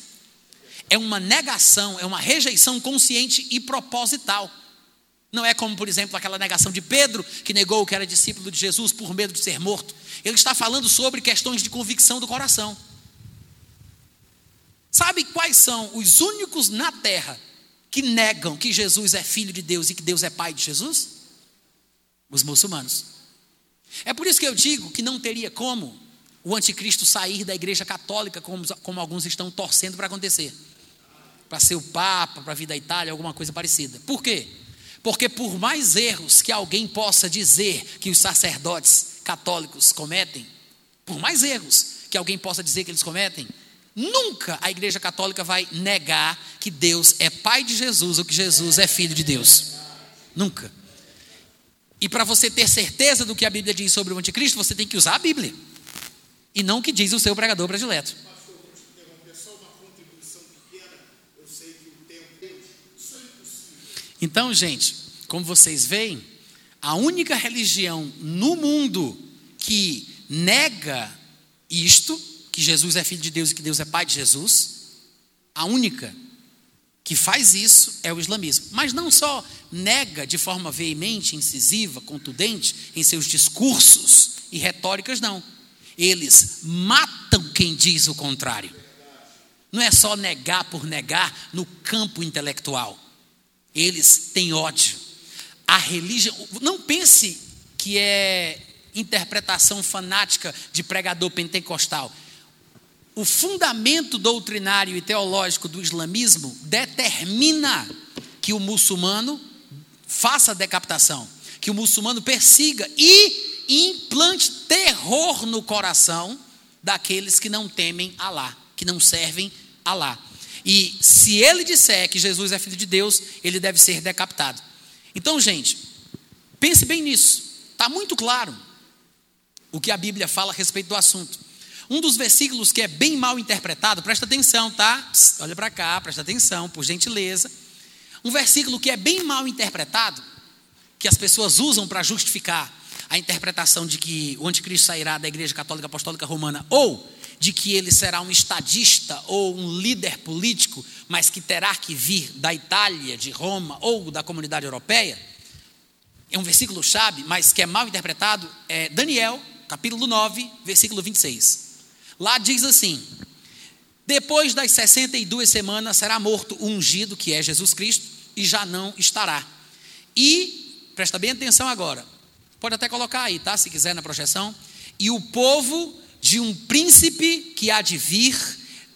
É uma negação, é uma rejeição consciente e proposital. Não é como, por exemplo, aquela negação de Pedro, que negou que era discípulo de Jesus por medo de ser morto. Ele está falando sobre questões de convicção do coração. Sabe quais são os únicos na terra que negam que Jesus é filho de Deus e que Deus é pai de Jesus? Os muçulmanos. É por isso que eu digo que não teria como o anticristo sair da igreja católica, como, como alguns estão torcendo para acontecer. Para ser o Papa, para vir da Itália, alguma coisa parecida. Por quê? Porque por mais erros que alguém possa dizer que os sacerdotes católicos cometem, por mais erros que alguém possa dizer que eles cometem, Nunca a Igreja Católica vai negar que Deus é pai de Jesus ou que Jesus é filho de Deus. Nunca. E para você ter certeza do que a Bíblia diz sobre o anticristo, você tem que usar a Bíblia. E não o que diz o seu pregador predileto. Então, gente, como vocês veem, a única religião no mundo que nega isto que Jesus é filho de Deus e que Deus é pai de Jesus, a única que faz isso é o islamismo. Mas não só nega de forma veemente, incisiva, contundente em seus discursos e retóricas, não. Eles matam quem diz o contrário. Não é só negar por negar no campo intelectual. Eles têm ódio. A religião. Não pense que é interpretação fanática de pregador pentecostal o fundamento doutrinário e teológico do islamismo determina que o muçulmano faça decapitação, que o muçulmano persiga e implante terror no coração daqueles que não temem Alá, que não servem Alá. E se ele disser que Jesus é filho de Deus, ele deve ser decapitado. Então, gente, pense bem nisso. Está muito claro o que a Bíblia fala a respeito do assunto. Um dos versículos que é bem mal interpretado, presta atenção, tá? Psst, olha para cá, presta atenção, por gentileza. Um versículo que é bem mal interpretado, que as pessoas usam para justificar a interpretação de que o anticristo sairá da Igreja Católica Apostólica Romana, ou de que ele será um estadista ou um líder político, mas que terá que vir da Itália, de Roma ou da comunidade europeia. É um versículo chave, mas que é mal interpretado, é Daniel, capítulo 9, versículo 26. Lá diz assim: Depois das 62 semanas será morto o ungido, que é Jesus Cristo, e já não estará. E, presta bem atenção agora, pode até colocar aí, tá? Se quiser na projeção. E o povo de um príncipe que há de vir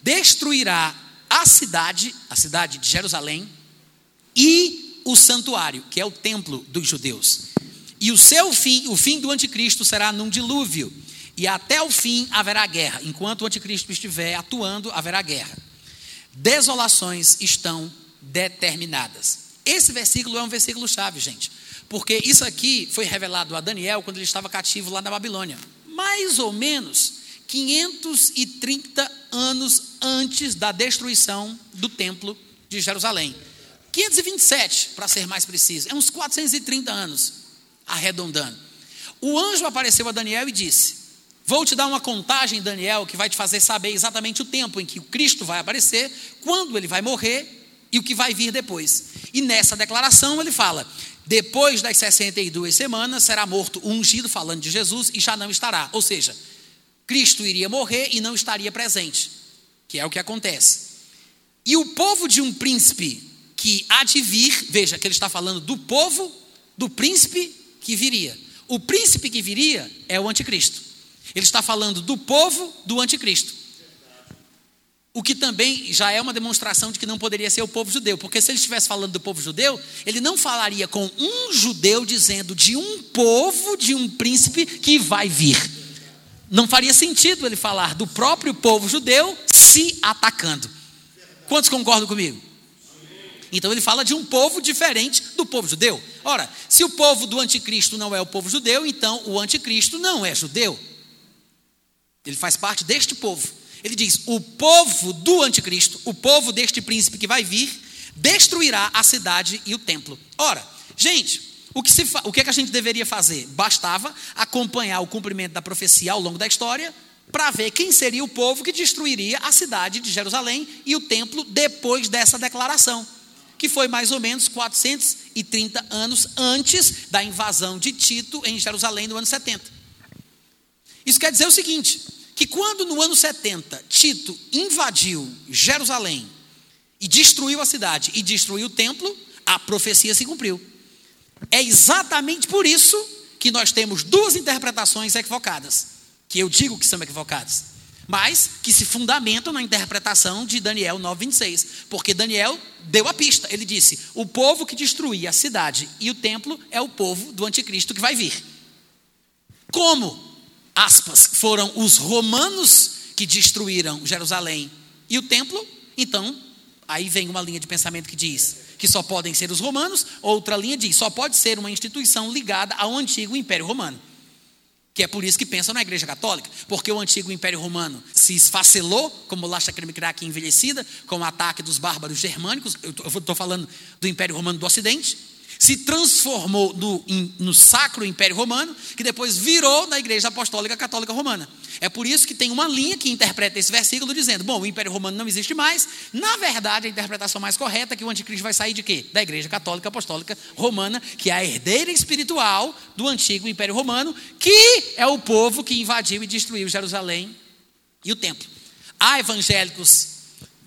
destruirá a cidade, a cidade de Jerusalém, e o santuário, que é o templo dos judeus. E o seu fim, o fim do anticristo será num dilúvio, e até o fim haverá guerra. Enquanto o anticristo estiver atuando, haverá guerra. Desolações estão determinadas. Esse versículo é um versículo chave, gente, porque isso aqui foi revelado a Daniel quando ele estava cativo lá na Babilônia mais ou menos 530 anos antes da destruição do templo de Jerusalém. 527, para ser mais preciso, é uns 430 anos, arredondando. O anjo apareceu a Daniel e disse: Vou te dar uma contagem, Daniel, que vai te fazer saber exatamente o tempo em que o Cristo vai aparecer, quando ele vai morrer e o que vai vir depois. E nessa declaração ele fala: depois das 62 semanas será morto ungido, falando de Jesus, e já não estará. Ou seja, Cristo iria morrer e não estaria presente, que é o que acontece. E o povo de um príncipe que há de vir, veja que ele está falando do povo do príncipe que viria. O príncipe que viria é o anticristo. Ele está falando do povo do anticristo. O que também já é uma demonstração de que não poderia ser o povo judeu, porque se ele estivesse falando do povo judeu, ele não falaria com um judeu dizendo de um povo, de um príncipe que vai vir. Não faria sentido ele falar do próprio povo judeu se atacando. Quantos concordam comigo? Então ele fala de um povo diferente do povo judeu. Ora, se o povo do anticristo não é o povo judeu, então o anticristo não é judeu. Ele faz parte deste povo. Ele diz: o povo do anticristo, o povo deste príncipe que vai vir, destruirá a cidade e o templo. Ora, gente, o que, se o que, é que a gente deveria fazer? Bastava acompanhar o cumprimento da profecia ao longo da história para ver quem seria o povo que destruiria a cidade de Jerusalém e o templo depois dessa declaração, que foi mais ou menos 430 anos antes da invasão de Tito em Jerusalém no ano 70. Isso quer dizer o seguinte: que quando no ano 70 Tito invadiu Jerusalém e destruiu a cidade e destruiu o templo, a profecia se cumpriu. É exatamente por isso que nós temos duas interpretações equivocadas, que eu digo que são equivocadas, mas que se fundamentam na interpretação de Daniel 9:26, porque Daniel deu a pista. Ele disse: "O povo que destruía a cidade e o templo é o povo do anticristo que vai vir". Como aspas, foram os romanos que destruíram Jerusalém e o templo, então, aí vem uma linha de pensamento que diz que só podem ser os romanos, outra linha diz só pode ser uma instituição ligada ao antigo Império Romano. Que é por isso que pensam na Igreja Católica, porque o antigo Império Romano se esfacelou, como Lasha Kremikrak envelhecida, com o ataque dos bárbaros germânicos. Eu estou falando do Império Romano do Ocidente se transformou no, no Sacro Império Romano, que depois virou na Igreja Apostólica Católica Romana. É por isso que tem uma linha que interpreta esse versículo dizendo: bom, o Império Romano não existe mais. Na verdade, a interpretação mais correta é que o anticristo vai sair de quê? Da Igreja Católica Apostólica Romana, que é a herdeira espiritual do antigo Império Romano, que é o povo que invadiu e destruiu Jerusalém e o templo. Há evangélicos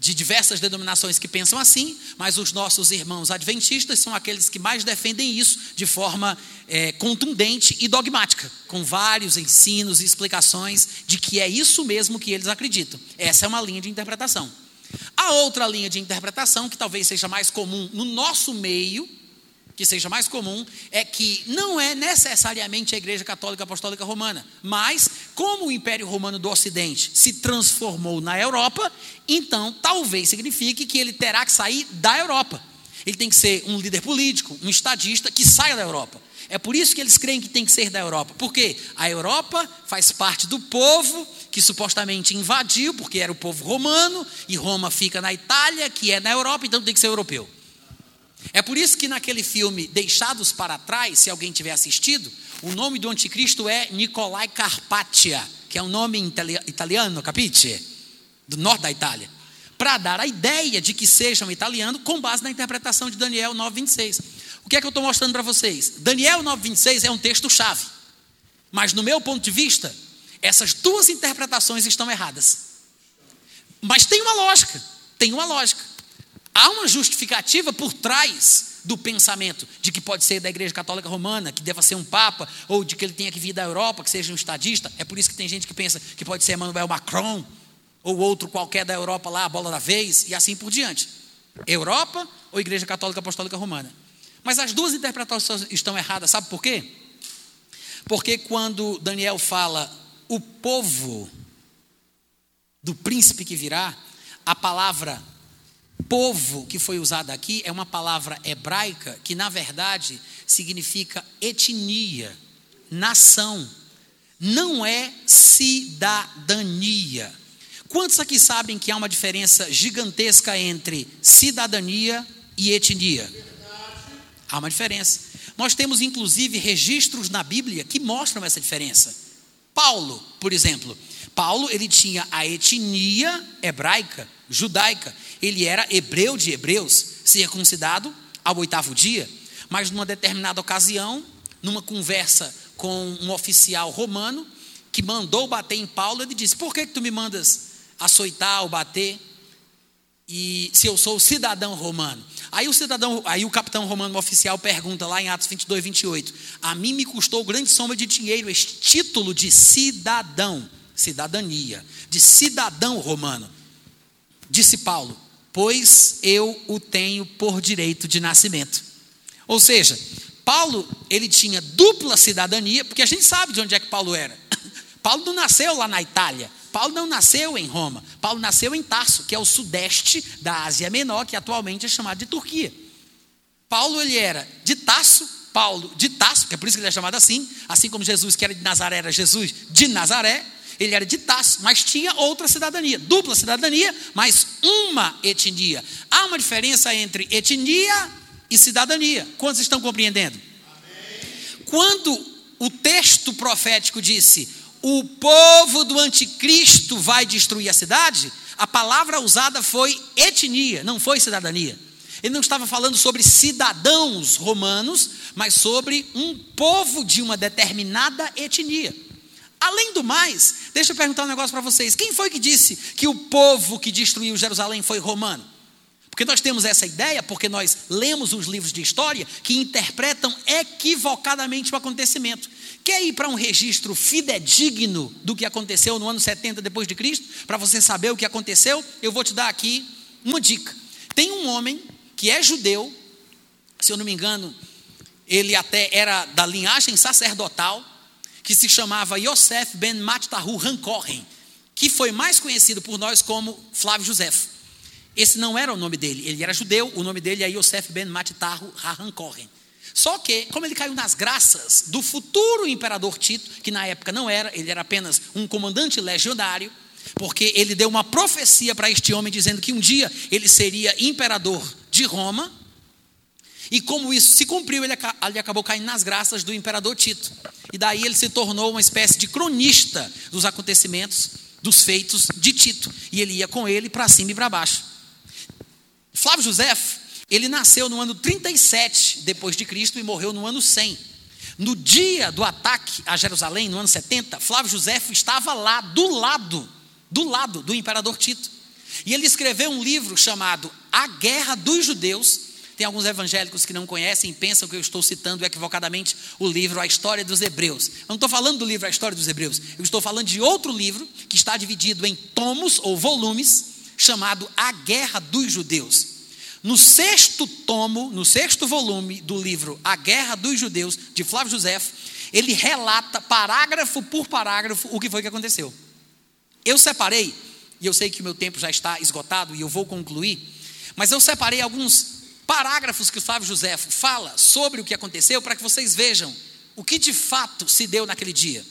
de diversas denominações que pensam assim, mas os nossos irmãos adventistas são aqueles que mais defendem isso de forma é, contundente e dogmática, com vários ensinos e explicações de que é isso mesmo que eles acreditam. Essa é uma linha de interpretação. A outra linha de interpretação, que talvez seja mais comum no nosso meio, que seja mais comum é que não é necessariamente a Igreja Católica Apostólica Romana, mas como o Império Romano do Ocidente se transformou na Europa, então talvez signifique que ele terá que sair da Europa. Ele tem que ser um líder político, um estadista que saia da Europa. É por isso que eles creem que tem que ser da Europa, porque a Europa faz parte do povo que supostamente invadiu, porque era o povo romano, e Roma fica na Itália, que é na Europa, então tem que ser europeu. É por isso que naquele filme Deixados para Trás, se alguém tiver assistido, o nome do anticristo é Nicolai Carpaccia, que é um nome italiano, capite? Do norte da Itália. Para dar a ideia de que seja um italiano com base na interpretação de Daniel 9,26. O que é que eu estou mostrando para vocês? Daniel 9,26 é um texto-chave. Mas no meu ponto de vista, essas duas interpretações estão erradas. Mas tem uma lógica, tem uma lógica. Há uma justificativa por trás do pensamento de que pode ser da Igreja Católica Romana, que deva ser um papa, ou de que ele tenha que vir da Europa, que seja um estadista. É por isso que tem gente que pensa que pode ser Emmanuel Macron, ou outro qualquer da Europa lá, a bola da vez, e assim por diante. Europa ou Igreja Católica Apostólica Romana. Mas as duas interpretações estão erradas, sabe por quê? Porque quando Daniel fala o povo do príncipe que virá, a palavra povo que foi usada aqui é uma palavra hebraica que, na verdade, significa etnia, nação, não é cidadania. Quantos aqui sabem que há uma diferença gigantesca entre cidadania e etnia? Há uma diferença. Nós temos inclusive registros na Bíblia que mostram essa diferença. Paulo, por exemplo, Paulo ele tinha a etnia hebraica, judaica, ele era hebreu de hebreus, circuncidado ao oitavo dia, mas numa determinada ocasião, numa conversa com um oficial romano, que mandou bater em Paulo, ele disse: Por que, que tu me mandas açoitar ou bater? E se eu sou cidadão romano? Aí o cidadão, aí o capitão romano oficial pergunta lá em Atos 22, 28: A mim me custou grande soma de dinheiro este título de cidadão, cidadania, de cidadão romano. Disse Paulo: pois eu o tenho por direito de nascimento. Ou seja, Paulo, ele tinha dupla cidadania, porque a gente sabe de onde é que Paulo era. Paulo não nasceu lá na Itália. Paulo não nasceu em Roma. Paulo nasceu em Tarso, que é o sudeste da Ásia Menor, que atualmente é chamado de Turquia. Paulo ele era de Tarso, Paulo de Tarso, que é por isso que ele é chamado assim, assim como Jesus que era de Nazaré era Jesus de Nazaré, ele era de Tarso, mas tinha outra cidadania, dupla cidadania, mas uma etnia. Há uma diferença entre etnia e cidadania. Quantos estão compreendendo? Amém. Quando o texto profético disse: "O povo do anticristo vai destruir a cidade", a palavra usada foi etnia, não foi cidadania. Ele não estava falando sobre cidadãos romanos, mas sobre um povo de uma determinada etnia. Além do mais, deixa eu perguntar um negócio para vocês: quem foi que disse que o povo que destruiu Jerusalém foi romano? Porque nós temos essa ideia, porque nós lemos os livros de história que interpretam equivocadamente o acontecimento. Quer ir para um registro fidedigno do que aconteceu no ano 70 depois de Cristo, para você saber o que aconteceu? Eu vou te dar aqui uma dica. Tem um homem que é judeu, se eu não me engano, ele até era da linhagem sacerdotal, que se chamava Yosef ben Mattahu Hankoren, que foi mais conhecido por nós como Flávio Josefo. Esse não era o nome dele, ele era judeu, o nome dele é Yosef ben Mattahu Hankoren. Só que, como ele caiu nas graças do futuro imperador Tito, que na época não era, ele era apenas um comandante legionário, porque ele deu uma profecia para este homem dizendo que um dia ele seria imperador de Roma, e como isso se cumpriu, ele, ele acabou caindo nas graças do imperador Tito. E daí ele se tornou uma espécie de cronista dos acontecimentos, dos feitos de Tito. E ele ia com ele para cima e para baixo. Flávio José, ele nasceu no ano 37 depois de Cristo e morreu no ano 100. No dia do ataque a Jerusalém, no ano 70, Flávio José estava lá, do lado, do lado do imperador Tito. E ele escreveu um livro chamado A Guerra dos Judeus, tem alguns evangélicos que não conhecem e pensam que eu estou citando equivocadamente o livro A História dos Hebreus. Eu não estou falando do livro A História dos Hebreus, eu estou falando de outro livro que está dividido em tomos ou volumes, chamado A Guerra dos Judeus. No sexto tomo, no sexto volume do livro A Guerra dos Judeus, de Flávio José, ele relata parágrafo por parágrafo o que foi que aconteceu. Eu separei, e eu sei que o meu tempo já está esgotado e eu vou concluir, mas eu separei alguns parágrafos que o Flávio José fala sobre o que aconteceu para que vocês vejam o que de fato se deu naquele dia.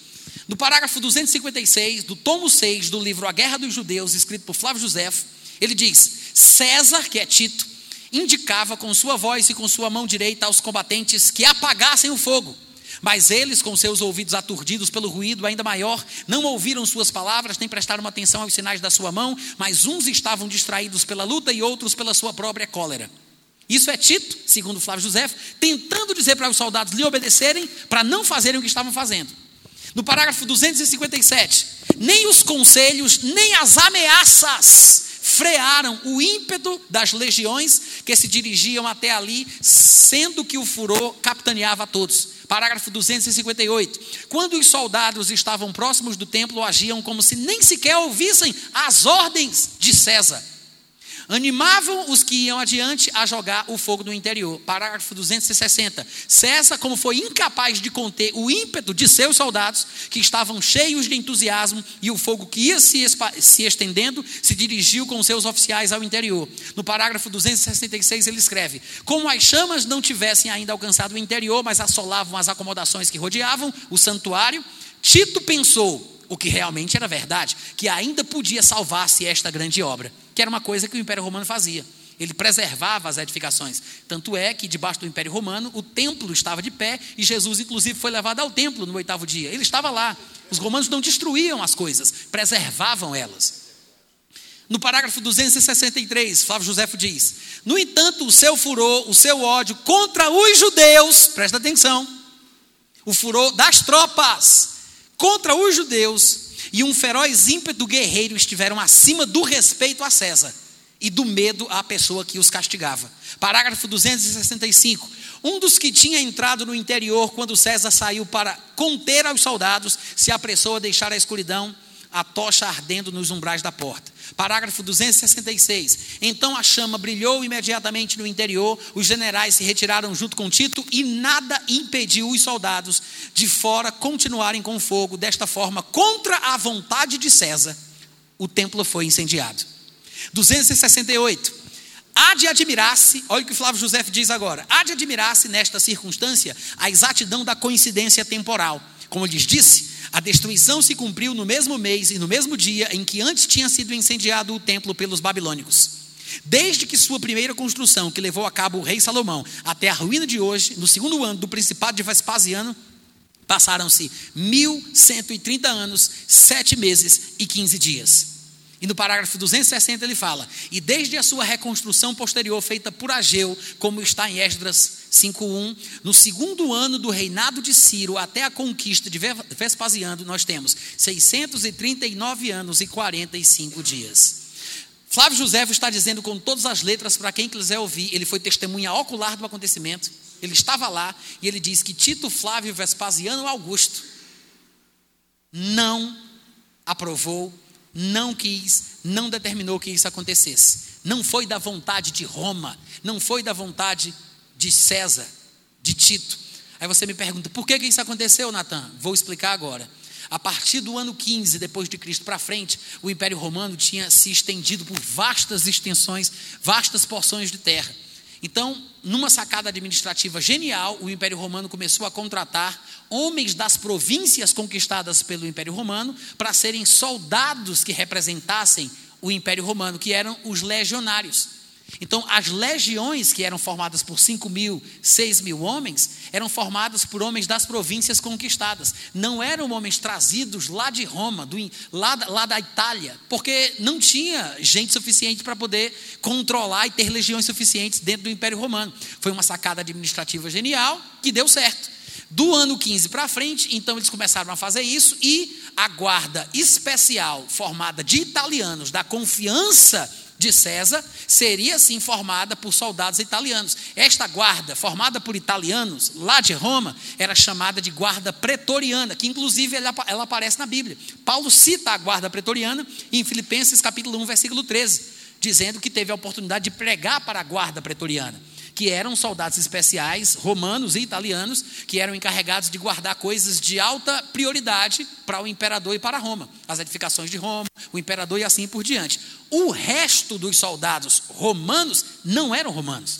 No parágrafo 256 do tomo 6 do livro A Guerra dos Judeus, escrito por Flávio José, ele diz: César, que é Tito, indicava com sua voz e com sua mão direita aos combatentes que apagassem o fogo. Mas eles, com seus ouvidos aturdidos pelo ruído ainda maior, não ouviram suas palavras, nem prestaram atenção aos sinais da sua mão, mas uns estavam distraídos pela luta e outros pela sua própria cólera. Isso é Tito, segundo Flávio José, tentando dizer para os soldados lhe obedecerem para não fazerem o que estavam fazendo. No parágrafo 257, nem os conselhos, nem as ameaças frearam o ímpeto das legiões que se dirigiam até ali, sendo que o furor capitaneava a todos. Parágrafo 258. Quando os soldados estavam próximos do templo, agiam como se nem sequer ouvissem as ordens de César animavam os que iam adiante a jogar o fogo no interior. Parágrafo 260. César, como foi incapaz de conter o ímpeto de seus soldados, que estavam cheios de entusiasmo, e o fogo que ia se, se estendendo, se dirigiu com seus oficiais ao interior. No parágrafo 266 ele escreve: Como as chamas não tivessem ainda alcançado o interior, mas assolavam as acomodações que rodeavam o santuário, Tito pensou o que realmente era verdade, que ainda podia salvar-se esta grande obra, que era uma coisa que o Império Romano fazia. Ele preservava as edificações. Tanto é que, debaixo do Império Romano, o templo estava de pé e Jesus, inclusive, foi levado ao templo no oitavo dia. Ele estava lá. Os romanos não destruíam as coisas, preservavam elas. No parágrafo 263, Flávio Josefo diz: No entanto, o seu furor, o seu ódio contra os judeus, presta atenção, o furor das tropas contra os judeus e um feroz ímpeto guerreiro estiveram acima do respeito a César e do medo à pessoa que os castigava. Parágrafo 265. Um dos que tinha entrado no interior quando César saiu para conter aos soldados se apressou a deixar a escuridão a tocha ardendo nos umbrais da porta. Parágrafo 266. Então a chama brilhou imediatamente no interior, os generais se retiraram junto com Tito e nada impediu os soldados de fora continuarem com fogo. Desta forma, contra a vontade de César, o templo foi incendiado. 268. Há de admirar-se, olha o que Flávio José diz agora: há de admirar-se nesta circunstância a exatidão da coincidência temporal. Como lhes disse, a destruição se cumpriu no mesmo mês e no mesmo dia em que antes tinha sido incendiado o templo pelos babilônicos. Desde que sua primeira construção, que levou a cabo o rei Salomão, até a ruína de hoje, no segundo ano do principado de Vespasiano, passaram-se 1130 anos, sete meses e 15 dias. E no parágrafo 260 ele fala: E desde a sua reconstrução posterior, feita por Ageu, como está em Esdras 5:1, no segundo ano do reinado de Ciro até a conquista de Vespasiano, nós temos 639 anos e 45 dias. Flávio José está dizendo com todas as letras para quem quiser ouvir, ele foi testemunha ocular do acontecimento, ele estava lá e ele diz que Tito Flávio Vespasiano Augusto não aprovou não quis, não determinou que isso acontecesse. Não foi da vontade de Roma, não foi da vontade de César, de Tito. Aí você me pergunta, por que, que isso aconteceu, Natan? Vou explicar agora. A partir do ano 15 depois de Cristo para frente, o Império Romano tinha se estendido por vastas extensões, vastas porções de terra. Então, numa sacada administrativa genial, o Império Romano começou a contratar homens das províncias conquistadas pelo Império Romano para serem soldados que representassem o Império Romano, que eram os legionários. Então, as legiões, que eram formadas por 5 mil, 6 mil homens, eram formadas por homens das províncias conquistadas. Não eram homens trazidos lá de Roma, do, lá, lá da Itália, porque não tinha gente suficiente para poder controlar e ter legiões suficientes dentro do Império Romano. Foi uma sacada administrativa genial que deu certo. Do ano 15 para frente, então eles começaram a fazer isso e a guarda especial, formada de italianos, da confiança de César seria assim formada por soldados italianos. Esta guarda, formada por italianos lá de Roma, era chamada de guarda pretoriana, que inclusive ela, ela aparece na Bíblia. Paulo cita a guarda pretoriana em Filipenses capítulo 1, versículo 13, dizendo que teve a oportunidade de pregar para a guarda pretoriana que eram soldados especiais, romanos e italianos, que eram encarregados de guardar coisas de alta prioridade para o imperador e para Roma, as edificações de Roma, o imperador e assim por diante. O resto dos soldados romanos não eram romanos.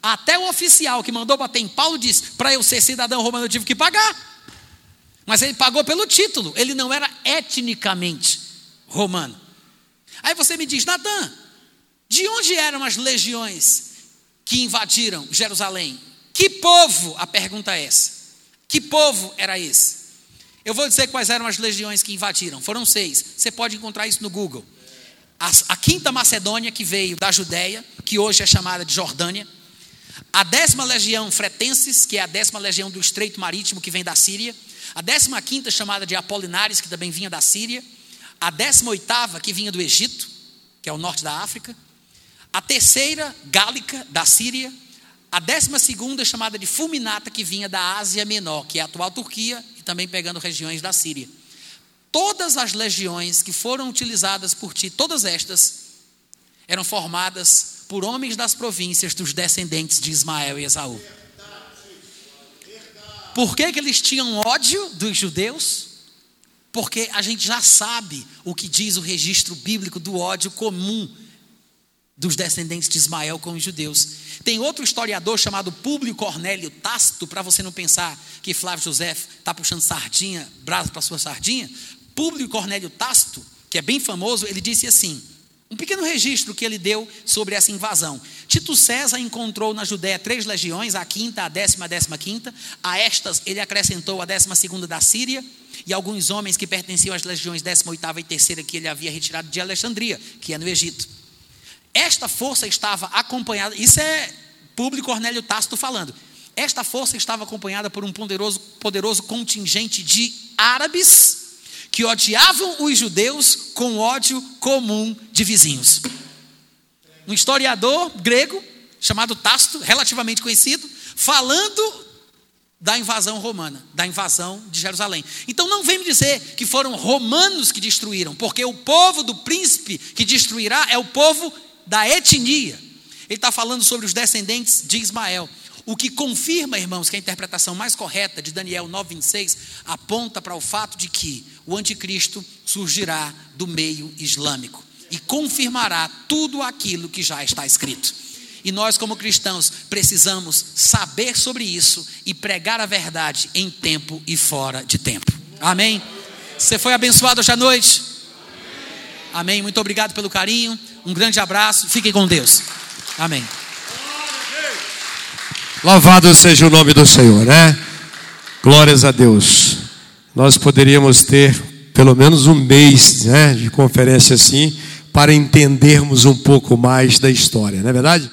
Até o oficial que mandou bater em Paulo disse: para eu ser cidadão romano eu tive que pagar. Mas ele pagou pelo título, ele não era etnicamente romano. Aí você me diz, Natan, de onde eram as legiões que invadiram Jerusalém. Que povo? A pergunta é essa. Que povo era esse? Eu vou dizer quais eram as legiões que invadiram. Foram seis. Você pode encontrar isso no Google. A, a quinta Macedônia, que veio da Judéia, que hoje é chamada de Jordânia. A décima legião Fretenses, que é a décima legião do Estreito Marítimo, que vem da Síria. A décima quinta, chamada de Apolinares, que também vinha da Síria. A décima oitava, que vinha do Egito, que é o norte da África. A terceira, Gálica, da Síria. A décima segunda, chamada de Fulminata, que vinha da Ásia Menor, que é a atual Turquia, e também pegando regiões da Síria. Todas as legiões que foram utilizadas por ti, todas estas, eram formadas por homens das províncias dos descendentes de Ismael e Esaú. Por que, que eles tinham ódio dos judeus? Porque a gente já sabe o que diz o registro bíblico do ódio comum dos descendentes de Ismael com os judeus. Tem outro historiador chamado Públio Cornélio Tácito, para você não pensar que Flávio José está puxando sardinha, braço para sua sardinha. Públio Cornélio Tácito, que é bem famoso, ele disse assim: um pequeno registro que ele deu sobre essa invasão. Tito César encontrou na Judéia três legiões, a quinta, a décima, a décima quinta. A estas ele acrescentou a décima segunda da Síria e alguns homens que pertenciam às legiões décima oitava e terceira que ele havia retirado de Alexandria, que é no Egito. Esta força estava acompanhada, isso é Público Cornélio Tácito falando. Esta força estava acompanhada por um poderoso, poderoso contingente de árabes que odiavam os judeus com ódio comum de vizinhos. Um historiador grego, chamado Tácito, relativamente conhecido, falando da invasão romana, da invasão de Jerusalém. Então não vem me dizer que foram romanos que destruíram, porque o povo do príncipe que destruirá é o povo da etnia. Ele está falando sobre os descendentes de Ismael. O que confirma, irmãos, que a interpretação mais correta de Daniel 9,26 aponta para o fato de que o anticristo surgirá do meio islâmico e confirmará tudo aquilo que já está escrito. E nós, como cristãos, precisamos saber sobre isso e pregar a verdade em tempo e fora de tempo. Amém? Você foi abençoado hoje à noite? Amém. Muito obrigado pelo carinho. Um grande abraço. Fiquem com Deus. Amém. Louvado seja o nome do Senhor, né? Glórias a Deus. Nós poderíamos ter pelo menos um mês né, de conferência assim para entendermos um pouco mais da história, não é verdade?